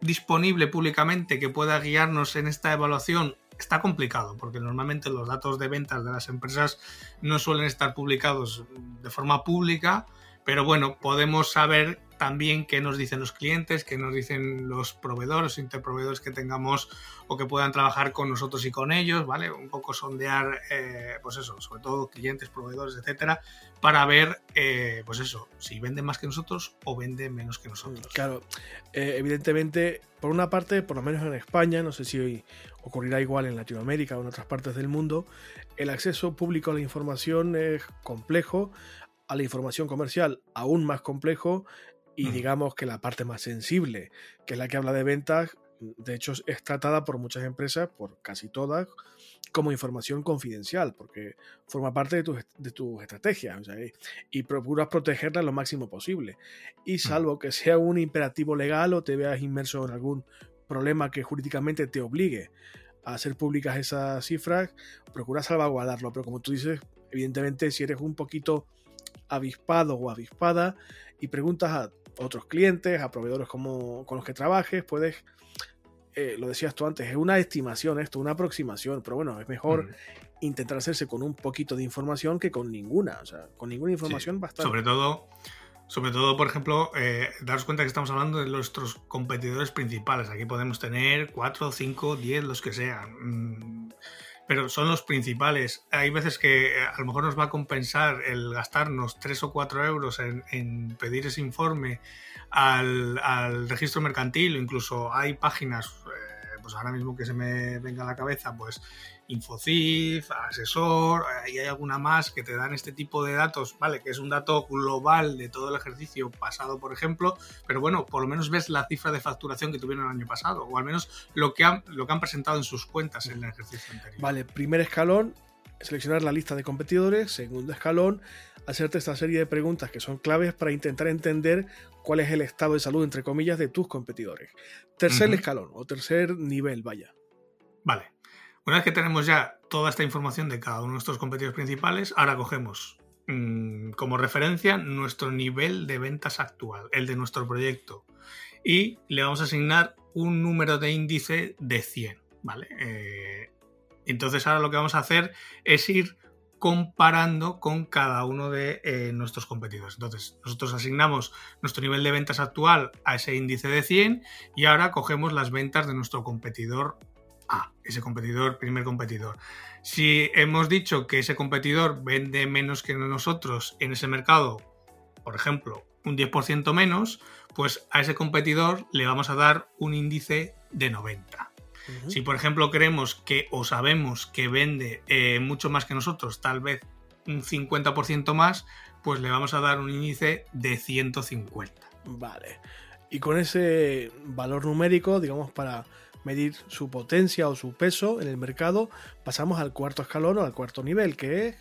disponible públicamente que pueda guiarnos en esta evaluación? Está complicado porque normalmente los datos de ventas de las empresas no suelen estar publicados de forma pública pero bueno, podemos saber también qué nos dicen los clientes, qué nos dicen los proveedores interproveedores que tengamos o que puedan trabajar con nosotros y con ellos, ¿vale? Un poco sondear, eh, pues eso, sobre todo clientes, proveedores, etcétera, para ver, eh, pues eso, si venden más que nosotros o venden menos que nosotros. Claro, eh, evidentemente, por una parte, por lo menos en España, no sé si hoy ocurrirá igual en Latinoamérica o en otras partes del mundo, el acceso público a la información es complejo a la información comercial aún más complejo y digamos que la parte más sensible, que es la que habla de ventas, de hecho es tratada por muchas empresas, por casi todas, como información confidencial, porque forma parte de tus de tu estrategias y, procuras protegerla lo máximo posible. Y salvo que sea un imperativo legal o te veas inmerso en algún problema que jurídicamente te obligue a hacer públicas esas cifras, procura salvaguardarlo. Pero como tú dices, evidentemente si eres un poquito avispado o avispada y preguntas a otros clientes, a proveedores como, con los que trabajes, puedes, eh, lo decías tú antes, es una estimación esto, una aproximación, pero bueno, es mejor mm. intentar hacerse con un poquito de información que con ninguna, o sea, con ninguna información bastante. Sobre todo, sobre todo, por ejemplo, eh, daros cuenta que estamos hablando de nuestros competidores principales. Aquí podemos tener 4, 5, 10, los que sean. Mm, pero son los principales. Hay veces que eh, a lo mejor nos va a compensar el gastarnos 3 o 4 euros en, pedir ese informe al, al, registro mercantil o incluso hay páginas, eh, pues ahora mismo que se me venga a la cabeza, pues Infocif, Asesor, y hay alguna más que te dan este tipo de datos, ¿vale? Que es un dato global de todo el ejercicio pasado, por ejemplo, pero bueno, por lo menos ves la cifra de facturación que tuvieron el año pasado, o al menos lo que han, lo que han presentado en sus cuentas en el ejercicio anterior. Vale, primer escalón, seleccionar la lista de competidores, segundo escalón, hacerte esta serie de preguntas que son claves para intentar entender cuál es el estado de salud, entre comillas, de tus competidores. Tercer escalón o tercer nivel, vaya. Vale. Una vez que tenemos ya toda esta información de cada uno de nuestros competidores principales, ahora cogemos mm, como referencia nuestro nivel de ventas actual, el de nuestro proyecto, y le vamos a asignar un número de índice de 100, ¿vale? Eh, entonces ahora lo que vamos a hacer es ir comparando con cada uno de eh, nuestros competidores. Entonces, nosotros asignamos nuestro nivel de ventas actual a ese índice de 100 y ahora cogemos las ventas de nuestro competidor A, ese competidor, primer competidor. Si hemos dicho que ese competidor vende menos que nosotros en ese mercado, por ejemplo, un 10% menos, pues a ese competidor le vamos a dar un índice de 90. Si, por ejemplo, creemos que o sabemos que vende eh, mucho más que nosotros, tal vez un 50% más, pues le vamos a dar un índice de 150. Vale. Y con ese valor numérico, digamos, para medir su potencia o su peso en el mercado, pasamos al cuarto escalón o al cuarto nivel, que es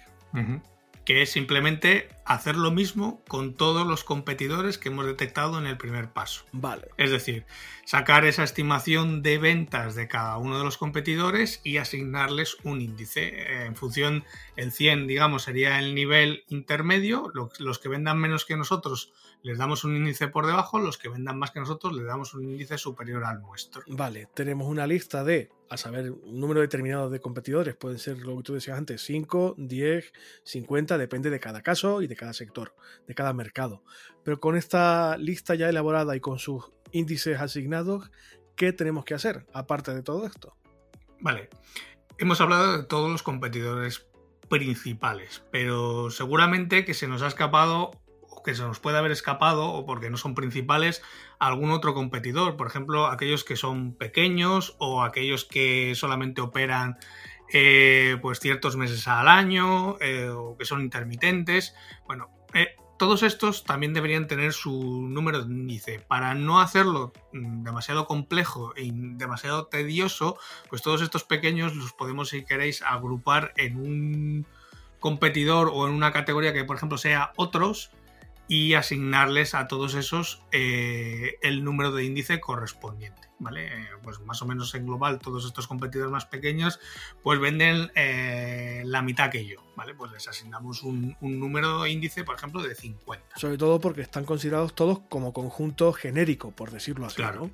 que es simplemente hacer lo mismo con todos los competidores que hemos detectado en el primer paso. Vale. Es decir, sacar esa estimación de ventas de cada uno de los competidores y asignarles un índice. Eh, en función, el 100, digamos, sería el nivel intermedio. Los que vendan menos que nosotros les damos un índice por debajo, los que vendan más que nosotros les damos un índice superior al nuestro. Vale, tenemos una lista de, a saber, un número determinado de competidores, pueden ser lo que tú decías antes, 5, 10, 50, depende de cada caso y de cada sector, de cada mercado. Pero con esta lista ya elaborada y con sus índices asignados, ¿qué tenemos que hacer aparte de todo esto? Vale, hemos hablado de todos los competidores principales, pero seguramente que se nos ha escapado que se nos puede haber escapado o porque no son principales algún otro competidor, por ejemplo, aquellos que son pequeños o aquellos que solamente operan eh, pues ciertos meses al año eh, o que son intermitentes. Bueno, eh, todos estos también deberían tener su número de índice. Para no hacerlo mm, demasiado complejo y demasiado tedioso, pues todos estos pequeños los podemos, si queréis, agrupar en un competidor o en una categoría que, por ejemplo, sea otros y asignarles a todos esos eh, el número de índice correspondiente. ¿Vale? Eh, pues más o menos en global todos estos competidores más pequeños pues venden eh, la mitad que yo, ¿vale? Pues les asignamos un, número de índice, por ejemplo, de 50. Sobre todo porque están considerados todos como conjunto genérico, por decirlo así, claro,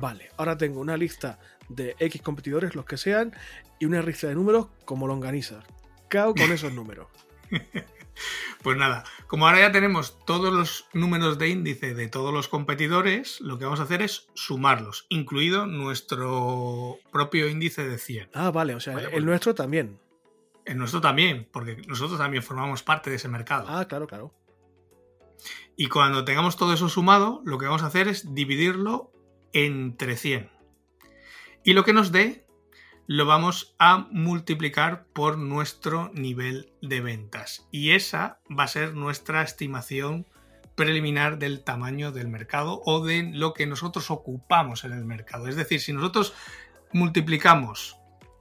Vale, ahora tengo una lista de X competidores, los que sean, y una lista de números como longaniza. Cao con esos números. Pues nada, como ahora ya tenemos todos los números de índice de todos los competidores, lo que vamos a hacer es sumarlos, incluido nuestro propio índice de 100. Ah, vale, o sea, el pues nuestro también. El nuestro también, porque nosotros también formamos parte de ese mercado. Ah, claro, claro. Y cuando tengamos todo eso sumado, lo que vamos a hacer es dividirlo entre 100. Y lo que nos dé lo vamos a multiplicar por nuestro nivel de ventas. Y esa va a ser nuestra estimación preliminar del tamaño del mercado o de lo que nosotros ocupamos en el mercado. Es decir, si nosotros multiplicamos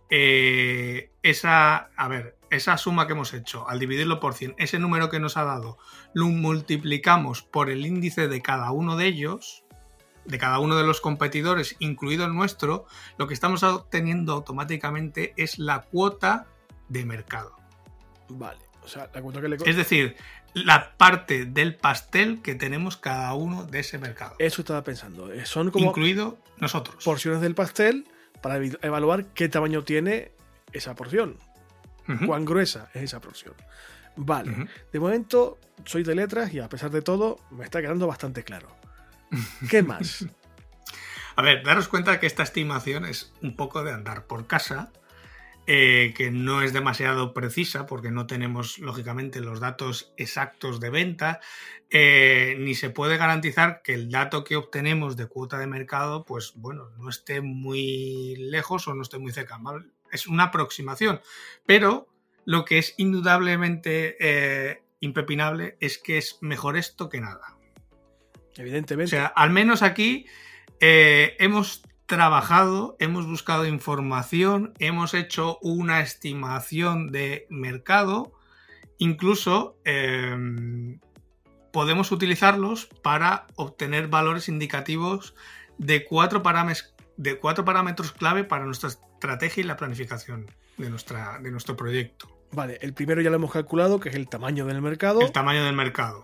eh, esa, a ver, esa suma que hemos hecho al dividirlo por 100, ese número que nos ha dado, lo multiplicamos por el índice de cada uno de ellos, de cada uno de los competidores, incluido el nuestro, lo que estamos obteniendo automáticamente es la cuota de mercado. Vale. O sea, la cuota que le... Es decir, la parte del pastel que tenemos cada uno de ese mercado. Eso estaba pensando. Eh, son como. Incluido nosotros. Porciones del pastel para evaluar qué tamaño tiene esa porción. Cuán gruesa es esa porción. Vale. De momento, soy de letras y a pesar de todo, me está quedando bastante claro. ¿Qué más? A ver, daros cuenta que esta estimación es un poco de andar por casa, eh, que no es demasiado precisa porque no tenemos, lógicamente, los datos exactos de venta, eh, ni se puede garantizar que el dato que obtenemos de cuota de mercado, pues bueno, no esté muy lejos o no esté muy cerca. Es una aproximación, pero lo que es indudablemente eh, impepinable es que es mejor esto que nada. Evidentemente. O sea, al menos aquí eh, hemos trabajado, hemos buscado información, hemos hecho una estimación de mercado, incluso em, podemos utilizarlos para obtener valores indicativos de cuatro, parámetros, de cuatro parámetros clave para nuestra estrategia y la planificación de, nuestra, de nuestro proyecto. Vale, el primero ya lo hemos calculado, que es el tamaño del mercado. El tamaño del mercado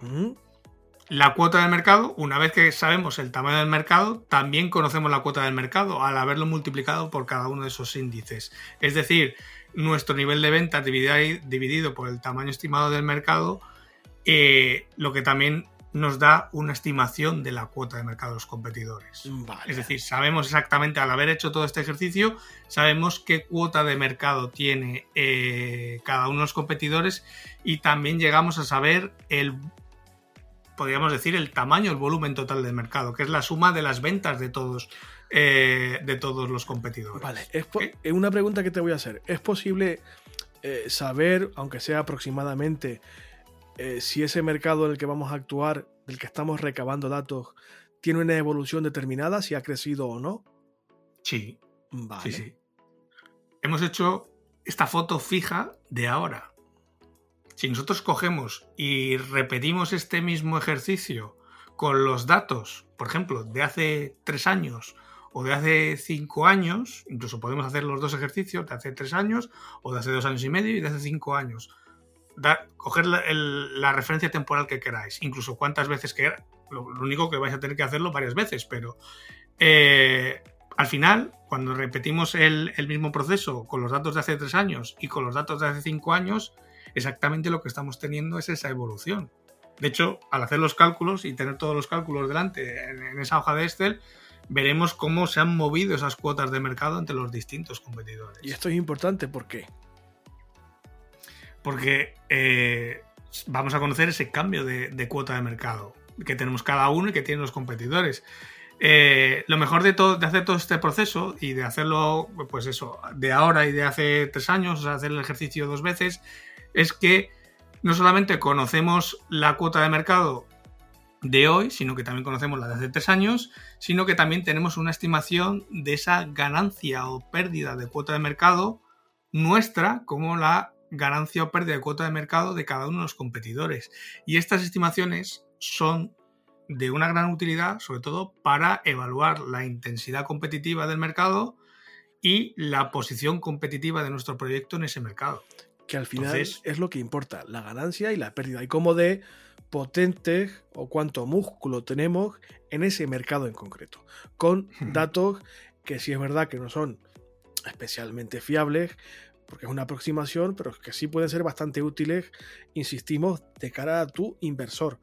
la cuota del mercado, una vez que sabemos el tamaño del mercado, también conocemos la cuota del mercado al haberlo multiplicado por cada uno de esos índices. Es decir, nuestro nivel de venta dividido, por el tamaño estimado del mercado, eh, lo que también nos da una estimación de la cuota de mercado de los competidores. Es decir, sabemos exactamente, al haber hecho todo este ejercicio, sabemos qué cuota de mercado tiene eh, cada uno de los competidores y también llegamos a saber el, podríamos decir, el tamaño, el volumen total del mercado, que es la suma de las ventas de todos, eh, de todos los competidores. Vale, es eh, una pregunta que te voy a hacer. ¿Es posible saber, aunque sea aproximadamente, eh, si ese mercado en el que vamos a actuar, del que estamos recabando datos, tiene una evolución determinada, si ha crecido o no? Sí. Vale. Sí, sí. Hemos hecho esta foto fija de ahora. Si nosotros cogemos y repetimos este mismo ejercicio con los datos, por ejemplo, de hace tres años o de hace cinco años, incluso podemos hacer los dos ejercicios de hace tres años o de hace dos años y medio y de hace cinco años coger la, referencia temporal que queráis, incluso cuántas veces queráis. Lo, único que vais a tener que hacerlo varias veces, pero eh, al final, cuando repetimos el, mismo proceso con los datos de hace tres años y con los datos de hace cinco años, exactamente lo que estamos teniendo es esa evolución. De hecho, al hacer los cálculos y tener todos los cálculos delante en esa hoja de Excel, veremos cómo se han movido esas cuotas de mercado entre los distintos competidores. Y esto es importante, ¿por qué? porque eh, vamos a conocer ese cambio de, cuota de mercado que tenemos cada uno y que tienen los competidores. Eh, lo mejor de, todo, de hacer todo este proceso y de hacerlo, pues eso, de ahora y de hace tres años, o sea, hacer el ejercicio dos veces, es que no solamente conocemos la cuota de mercado de hoy, sino que también conocemos la de hace tres años, sino que también tenemos una estimación de esa ganancia o pérdida de cuota de mercado nuestra como la ganancia o pérdida de cuota de mercado de cada uno de los competidores. Y estas estimaciones son de una gran utilidad, sobre todo para evaluar la intensidad competitiva del mercado y la posición competitiva de nuestro proyecto en ese mercado. Que al final es lo que importa, la ganancia y la pérdida. Y cómo de potente o cuánto músculo tenemos en ese mercado en concreto. Con datos que si es verdad que no son especialmente fiables, porque es una aproximación, pero que sí pueden ser bastante útiles, insistimos, de cara a tu inversor,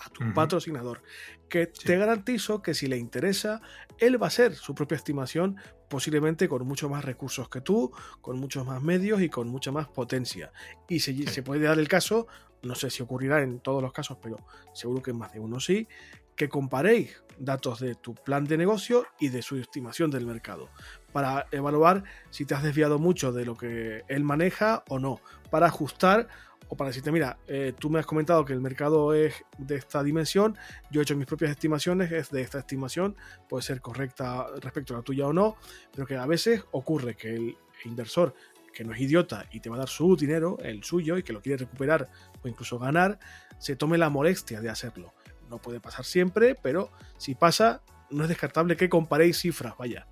a tu patrocinador, que te garantizo que si le interesa, él va a hacer su propia estimación, posiblemente con mucho más recursos que tú, con muchos más medios y con mucha más potencia. Y si se puede dar el caso, no sé si ocurrirá en todos los casos, pero seguro que en más de uno sí, que comparéis datos de tu plan de negocio y de su estimación del mercado para evaluar si te has desviado mucho de lo que él maneja o no, para ajustar o para decirte, mira, eh, tú me has comentado que el mercado es de esta dimensión, yo he hecho mis propias estimaciones, es de esta estimación, puede ser correcta respecto a la tuya o no, pero que a veces ocurre que el inversor que no es idiota y te va a dar su dinero, el suyo, y que lo quiere recuperar o incluso ganar, se tome la molestia de hacerlo. No puede pasar siempre, pero si pasa, no es descartable que comparéis cifras, vaya.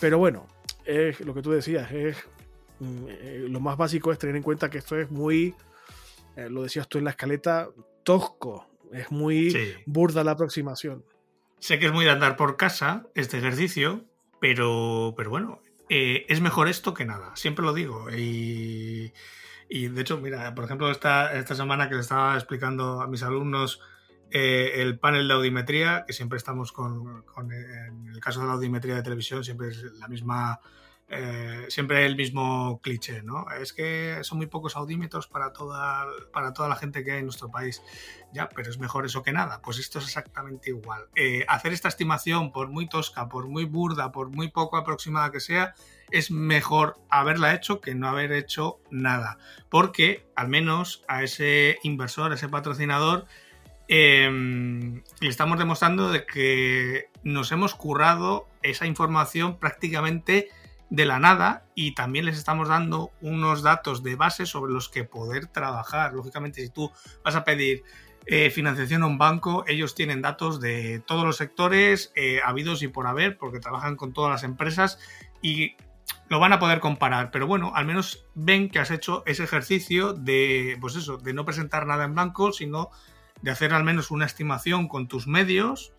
Pero bueno, es lo que tú decías, es eh, lo más básico es tener en cuenta que esto es muy, eh, lo decías tú en la escaleta, tosco, es muy burda la aproximación. Sé que es muy de andar por casa este ejercicio, pero, pero bueno, eh, es mejor esto que nada, siempre lo digo. Y, y de hecho, mira, por ejemplo, esta, esta semana que le estaba explicando a mis alumnos eh, el panel de audiometría, que siempre estamos con, en el caso de la audiometría de televisión, siempre es la misma, eh, siempre el mismo cliché, ¿no? Es que son muy pocos audímetros para toda, para toda la gente que hay en nuestro país. Ya, pero es mejor eso que nada. Pues esto es exactamente igual. Eh, hacer esta estimación, por muy tosca, por muy burda, por muy poco aproximada que sea, es mejor haberla hecho que no haber hecho nada. Porque al menos a ese inversor, a ese patrocinador, Em, le estamos demostrando de que nos hemos currado esa información prácticamente de la nada y también les estamos dando unos datos de base sobre los que poder trabajar. Lógicamente, si tú vas a pedir eh, financiación a un banco, ellos tienen datos de todos los sectores eh, habidos y por haber, porque trabajan con todas las empresas y lo van a poder comparar. Pero bueno, al menos ven que has hecho ese ejercicio de, pues eso, de no presentar nada en blanco, sino de hacer al menos una estimación con tus medios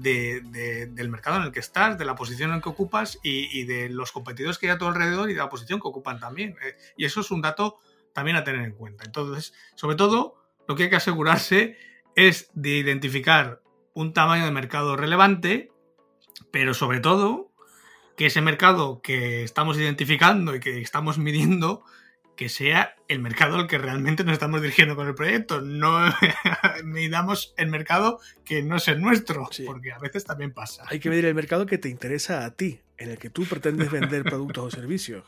del mercado en el que estás, de la posición en que ocupas y, de los competidores que hay a tu alrededor y de la posición que ocupan también. Eh, y eso es un dato también a tener en cuenta. Entonces, sobre todo, lo que hay que asegurarse es de identificar un tamaño de mercado relevante, pero sobre todo que ese mercado que estamos identificando y que estamos midiendo que sea el mercado al que realmente nos estamos dirigiendo con el proyecto. No midamos el mercado que no es el nuestro, porque a veces también pasa. Hay que medir el mercado que te interesa a ti, en el que tú pretendes vender productos o servicios.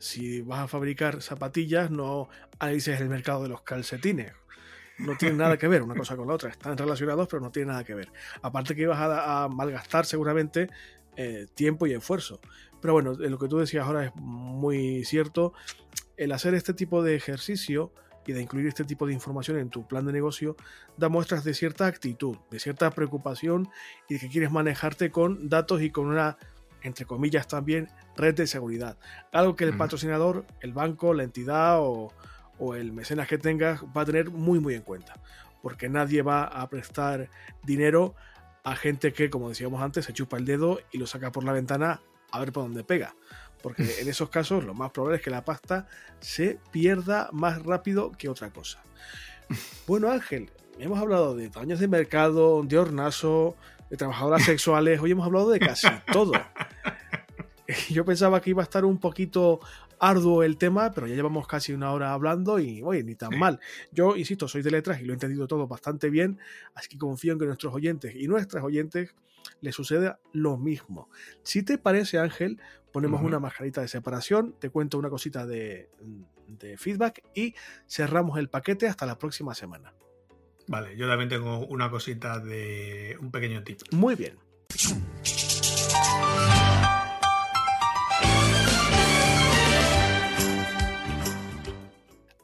Si vas a fabricar zapatillas, no analices el mercado de los calcetines. No tiene nada que ver una cosa con la otra. Están relacionados, pero no tiene nada que ver. Aparte que vas a, malgastar seguramente eh, tiempo y esfuerzo. Pero bueno, lo que tú decías ahora es muy cierto el hacer este tipo de ejercicio y de incluir este tipo de información en tu plan de negocio da muestras de cierta actitud, de cierta preocupación y de que quieres manejarte con datos y con una, entre comillas también, red de seguridad. Algo que el patrocinador, el banco, la entidad o, el mecenas que tengas va a tener muy muy en cuenta. Porque nadie va a prestar dinero a gente que, como decíamos antes, se chupa el dedo y lo saca por la ventana a ver por dónde pega porque en esos casos lo más probable es que la pasta se pierda más rápido que otra cosa. Bueno, Ángel, hemos hablado de daños de mercado, de hornazo, de trabajadoras sexuales, hoy hemos hablado de casi todo. Yo pensaba que iba a estar un poquito arduo el tema, pero ya llevamos casi una hora hablando y, oye, ni tan mal. Yo, insisto, soy de letras y lo he entendido todo bastante bien, así que confío en que nuestros oyentes y nuestras oyentes les suceda lo mismo. Si te parece, Ángel, ponemos una mascarita de separación, te cuento una cosita de, de feedback y cerramos el paquete hasta la próxima semana. Vale, yo también tengo una cosita de un pequeño tip. Muy bien.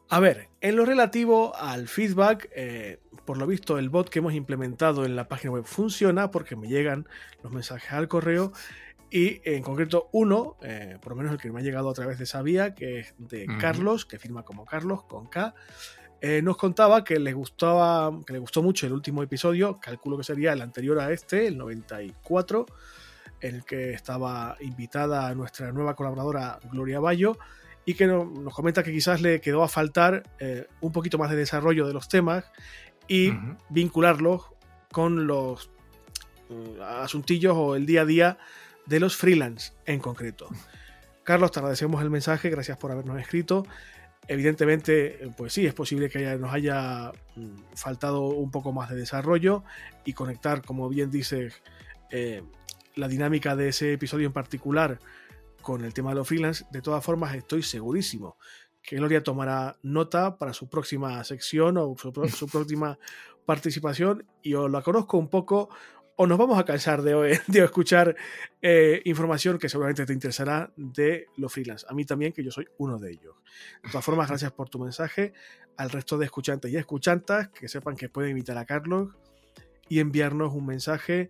A ver, en lo relativo al feedback, eh, por lo visto el bot que hemos implementado en la página web funciona porque me llegan los mensajes al correo y en concreto uno, eh, por lo menos el que me ha llegado a través de esa vía, que es de Carlos, que firma como Carlos con K, eh, nos contaba que le gustaba, que le gustó mucho el último episodio, calculo que sería el anterior a este, el 94, en el que estaba invitada nuestra nueva colaboradora Gloria Bayo, y que nos comenta que quizás le quedó a faltar eh, un poquito más de desarrollo de los temas y vincularlos con los asuntillos o el día a día de los freelance en concreto. Carlos, te agradecemos el mensaje, gracias por habernos escrito. Evidentemente, pues sí, es posible que nos haya mm, faltado un poco más de desarrollo y conectar, como bien dices, eh, la dinámica de ese episodio en particular con el tema de los freelance. De todas formas, estoy segurísimo que Gloria tomará nota para su próxima sección o su, su próxima participación y os la conozco un poco o nos vamos a cansar de, de escuchar eh, información que seguramente te interesará de los freelance. A mí también, que yo soy uno de ellos. De todas formas, gracias por tu mensaje. Al resto de escuchantes y escuchantas, que sepan que pueden invitar a Carlos y enviarnos un mensaje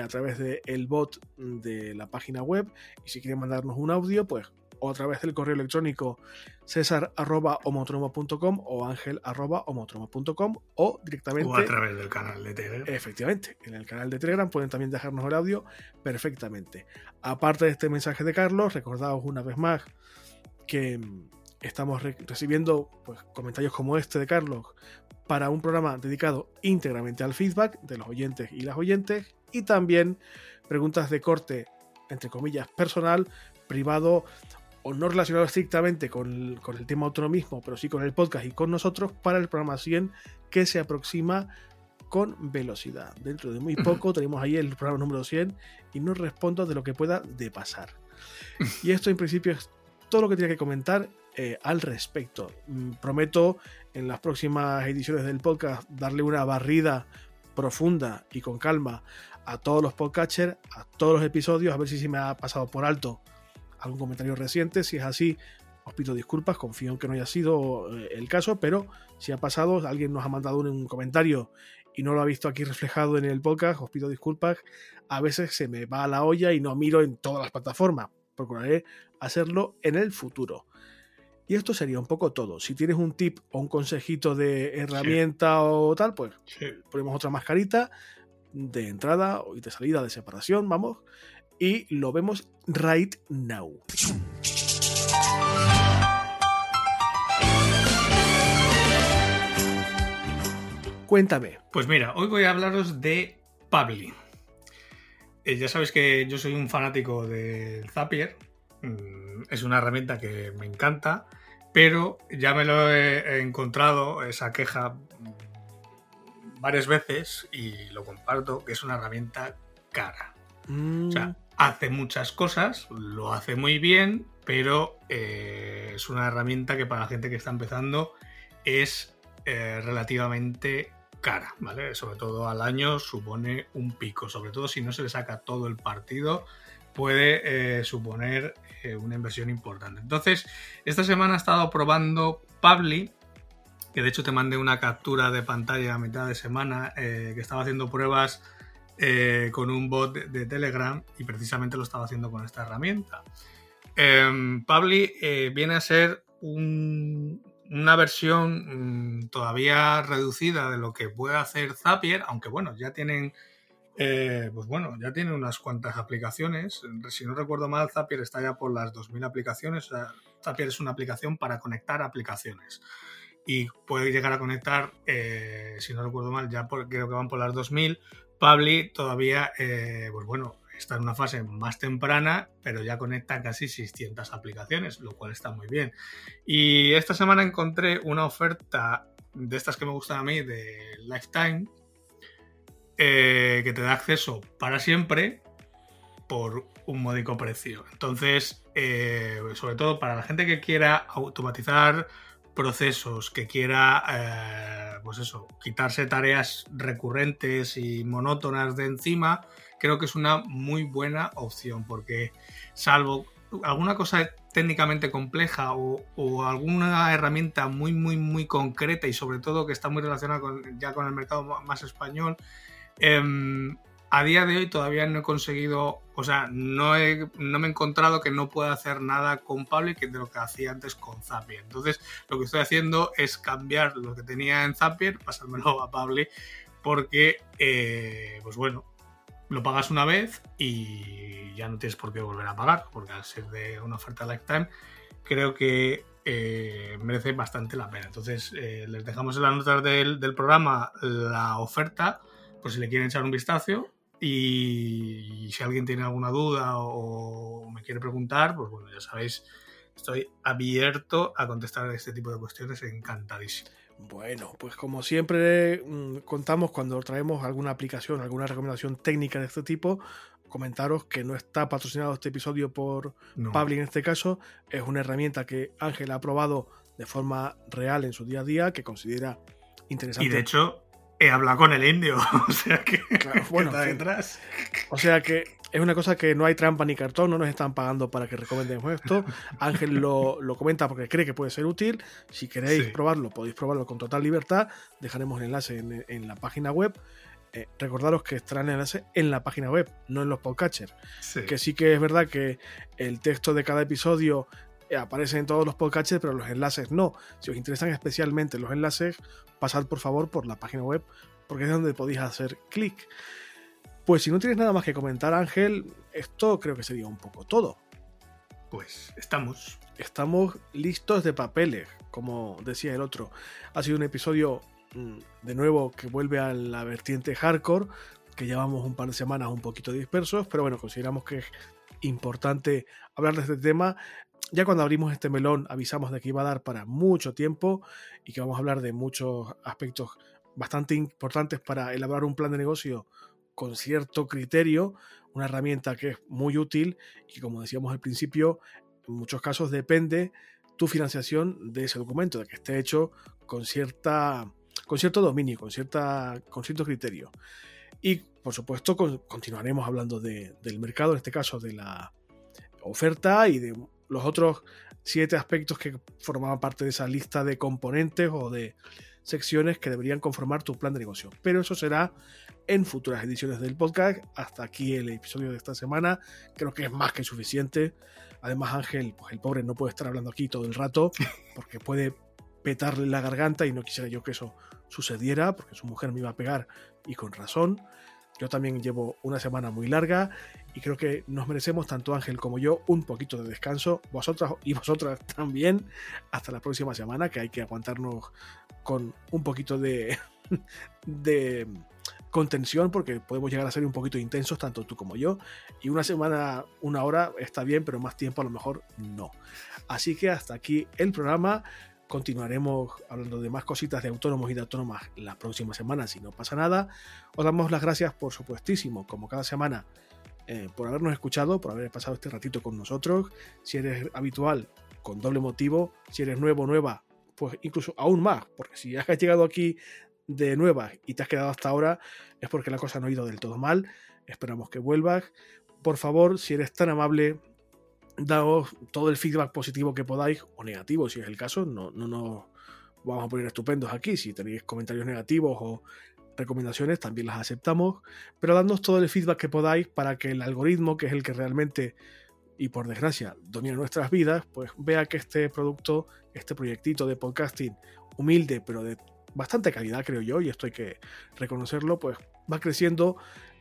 a través del bot de la página web. Y si quieren mandarnos un audio, pues o a través del correo electrónico cesar.homotromo.com o ángel.homotromo.com o directamente... O a través del canal de Telegram. Efectivamente, en el canal de Telegram pueden también dejarnos el audio perfectamente. Aparte de este mensaje de Carlos, recordaos una vez más que mm, estamos recibiendo pues, comentarios como este de Carlos para un programa dedicado íntegramente al feedback de los oyentes y las oyentes y también preguntas de corte entre comillas personal, privado o no relacionado estrictamente con, el tema autonomismo, pero sí con el podcast y con nosotros para el programa 100 que se aproxima con velocidad. Dentro de muy poco tenemos ahí el programa número 100 y no respondo de lo que pueda de pasar. Y esto en principio es todo lo que tenía que comentar eh, al respecto. Mm, prometo en las próximas ediciones del podcast darle una barrida profunda y con calma a todos los podcatchers, a todos los episodios, a ver si se me ha pasado por alto algún comentario reciente. Si es así, os pido disculpas, confío en que no haya sido eh, el caso, pero si ha pasado, alguien nos ha mandado un, comentario y no lo ha visto aquí reflejado en el podcast, os pido disculpas. A veces se me va a la olla y no miro en todas las plataformas. Procuraré hacerlo en el futuro. Y esto sería un poco todo. Si tienes un tip o un consejito de herramienta o tal, pues ponemos otra mascarita de entrada y de salida de separación, vamos y lo vemos right now. Cuéntame. Pues mira, hoy voy a hablaros de Pabli. Eh, ya sabéis que yo soy un fanático del Zapier. Mm, es una herramienta que me encanta, pero ya me lo he encontrado, esa queja, varias veces y lo comparto, que es una herramienta cara. O sea, Mm, hace muchas cosas, lo hace muy bien, pero eh, es una herramienta que para la gente que está empezando es eh, relativamente cara, ¿vale? Sobre todo al año supone un pico, sobre todo si no se le saca todo el partido, puede eh, suponer una inversión importante. Entonces, esta semana he estado probando Pabli, que de hecho te mandé una captura de pantalla a mitad de semana, eh, que estaba haciendo pruebas eh, con un bot de, Telegram y precisamente lo estaba haciendo con esta herramienta. Em, Pabli eh, viene a ser un- una versión mm, todavía reducida de lo que puede hacer Zapier, aunque bueno, ya tienen, eh, pues bueno, ya tienen unas cuantas aplicaciones. Si no recuerdo mal, Zapier está ya por las 2.000 aplicaciones. Zapier es una aplicación para conectar aplicaciones y puede llegar a conectar, eh, si no recuerdo mal, ya creo que van por las 2000. Pabli todavía, eh, pues bueno, está en una fase más temprana, pero ya conecta casi 600 aplicaciones, lo cual está muy bien. Y esta semana encontré una oferta de estas que me gustan a mí, de Lifetime, eh, que te da acceso para siempre por un módico precio. Entonces, sobre todo para la gente que quiera automatizar procesos, que quiera, eh, pues eso, quitarse tareas recurrentes y monótonas de encima, creo que es una muy buena opción, porque salvo alguna cosa técnicamente compleja o, o alguna herramienta muy, muy, muy concreta y sobre todo que está muy relacionada con, ya con el mercado más español, em, a día de hoy todavía no he conseguido, o sea, no, he, no me he encontrado que no pueda hacer nada con Pablo que de lo que hacía antes con Zapier. Entonces, lo que estoy haciendo es cambiar lo que tenía en Zapier, pasármelo a Pablo, porque, eh, pues bueno, lo pagas una vez y ya no tienes por qué volver a pagar, porque al ser de una oferta lifetime, creo que eh, merece bastante la pena. Entonces, eh, les dejamos en las notas del, del programa la oferta, por si le quieren echar un vistazo. Y, si alguien tiene alguna duda o, me quiere preguntar, pues bueno, ya sabéis, estoy abierto a contestar este tipo de cuestiones, encantadísimo. Bueno, pues como siempre mm, contamos cuando traemos alguna aplicación, alguna recomendación técnica de este tipo, comentaros que no está patrocinado este episodio por No. Pabli en este caso, es una herramienta que Ángel ha probado de forma real en su día a día, que considera interesante. Y de hecho, he hablado con el indio, o sea que, Claro, que bueno, está detrás. O sea que es una cosa que no hay trampa ni cartón, no nos están pagando para que recomendemos esto. Ángel lo, lo comenta porque cree que puede ser útil. Si queréis Sí. probarlo, podéis probarlo con total libertad. Dejaremos el enlace en, en la página web. Eh, recordaros que estará el enlace en la página web, no en los podcatchers. Sí. Que sí que es verdad que el texto de cada episodio eh, aparece en todos los podcatchers, pero los enlaces no. Si os interesan especialmente los enlaces, pasad por favor por la página web, porque es donde podéis hacer clic. Pues si no tienes nada más que comentar, Ángel, esto creo que sería un poco todo. Pues estamos. Estamos listos de papeles, como decía el otro. Ha sido un episodio mm, de nuevo que vuelve a la vertiente hardcore, que llevamos un par de semanas un poquito dispersos, pero bueno, consideramos que es importante hablar de este tema. Ya cuando abrimos este melón avisamos de que iba a dar para mucho tiempo y que vamos a hablar de muchos aspectos bastante importantes para elaborar un plan de negocio con cierto criterio, una herramienta que es muy útil y como decíamos al principio, en muchos casos depende tu financiación de ese documento, de que esté hecho con cierta con cierto dominio, con cierta con cierto criterio. Y por supuesto con- continuaremos hablando de- del mercado, en este caso de la oferta y de los otros siete aspectos que formaban parte de esa lista de componentes o de secciones que deberían conformar tu plan de negocio. Pero eso será en futuras ediciones del podcast. Hasta aquí el episodio de esta semana. Creo que es más que suficiente. Además, Ángel, pues el pobre no puede estar hablando aquí todo el rato porque puede petarle la garganta y no quisiera yo que eso sucediera porque su mujer me iba a pegar y con razón. Yo también llevo una semana muy larga y creo que nos merecemos, tanto Ángel como yo, un poquito de descanso. Vosotras y vosotras también. Hasta la próxima semana, que hay que aguantarnos con un poquito de, de contención porque podemos llegar a ser un poquito intensos, tanto tú como yo. Y una semana, una hora está bien, pero más tiempo a lo mejor no. Así que hasta aquí el programa. Continuaremos hablando de más cositas de autónomos y de autónomas la próxima semana, si no pasa nada. Os damos las gracias, por supuestísimo, como cada semana, eh, por habernos escuchado, por haber pasado este ratito con nosotros. Si eres habitual, con doble motivo. Si eres nuevo, nueva, pues incluso aún más, porque si has llegado aquí de nueva y te has quedado hasta ahora, es porque la cosa no ha ido del todo mal. Esperamos que vuelvas. Por favor, si eres tan amable, daos todo el feedback positivo que podáis, o negativo, si es el caso. No, no nos vamos a poner estupendos aquí. Si tenéis comentarios negativos o recomendaciones, también las aceptamos. Pero dadnos todo el feedback que podáis para que el algoritmo, que es el que realmente y por desgracia domina nuestras vidas, pues vea que este producto, este proyectito de podcasting humilde, pero de bastante calidad, creo yo, y esto hay que reconocerlo, pues va creciendo,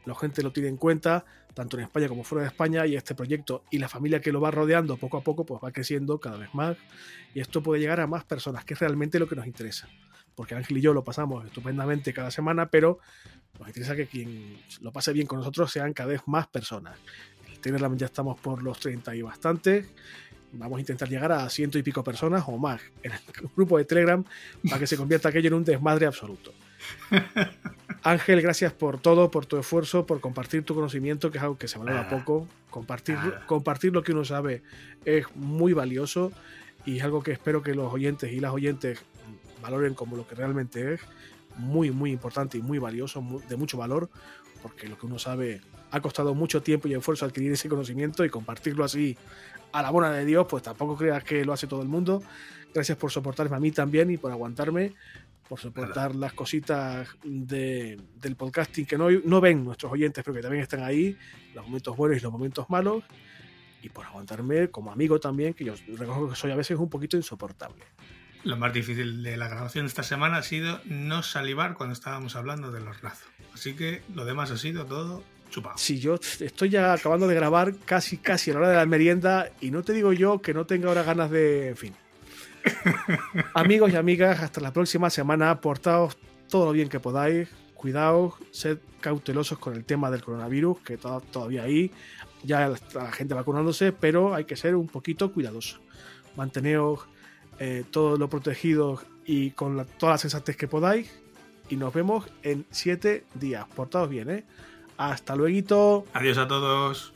la gente lo tiene en cuenta, tanto en España como fuera de España, y este proyecto y la familia que lo va rodeando poco a poco, pues va creciendo cada vez más, y esto puede llegar a más personas, que es realmente lo que nos interesa. Porque Ángel y yo lo pasamos estupendamente cada semana, pero nos interesa que quien lo pase bien con nosotros sean cada vez más personas. El Telegram ya estamos por los 30 y bastantes, vamos a intentar llegar a ciento y pico personas o más en el grupo de Telegram para que se convierta aquello en un desmadre absoluto. Ángel, gracias por todo, por tu esfuerzo, por compartir tu conocimiento, que es algo que se valora poco. Compartir, compartir lo que uno sabe es muy valioso y es algo que espero que los oyentes y las oyentes valoren como lo que realmente es. Muy, muy importante y muy valioso, de mucho valor, porque lo que uno sabe ha costado mucho tiempo y esfuerzo adquirir ese conocimiento y compartirlo así a la buena de Dios, pues tampoco creas que lo hace todo el mundo. Gracias por soportarme a mí también y por aguantarme, por soportar las cositas de, del podcasting que no, no ven nuestros oyentes, pero que también están ahí, los momentos buenos y los momentos malos, y por aguantarme como amigo también, que yo reconozco que soy a veces un poquito insoportable. Lo más difícil de la grabación esta semana ha sido no salivar cuando estábamos hablando de los lazos. Así que lo demás ha sido todo si yo estoy ya acabando de grabar casi, casi a la hora de la merienda y no te digo yo que no tenga ahora ganas de. En fin. Amigos y amigas, hasta la próxima semana. Portaos todo lo bien que podáis. Cuidaos, sed cautelosos con el tema del coronavirus, que está todavía ahí. Ya la, gente vacunándose, pero hay que ser un poquito cuidadosos. Manteneos eh, todo lo protegido y con todas las sensatez que podáis. Y nos vemos en siete días. Portaos bien, ¿eh? Hasta luego. Adiós a todos.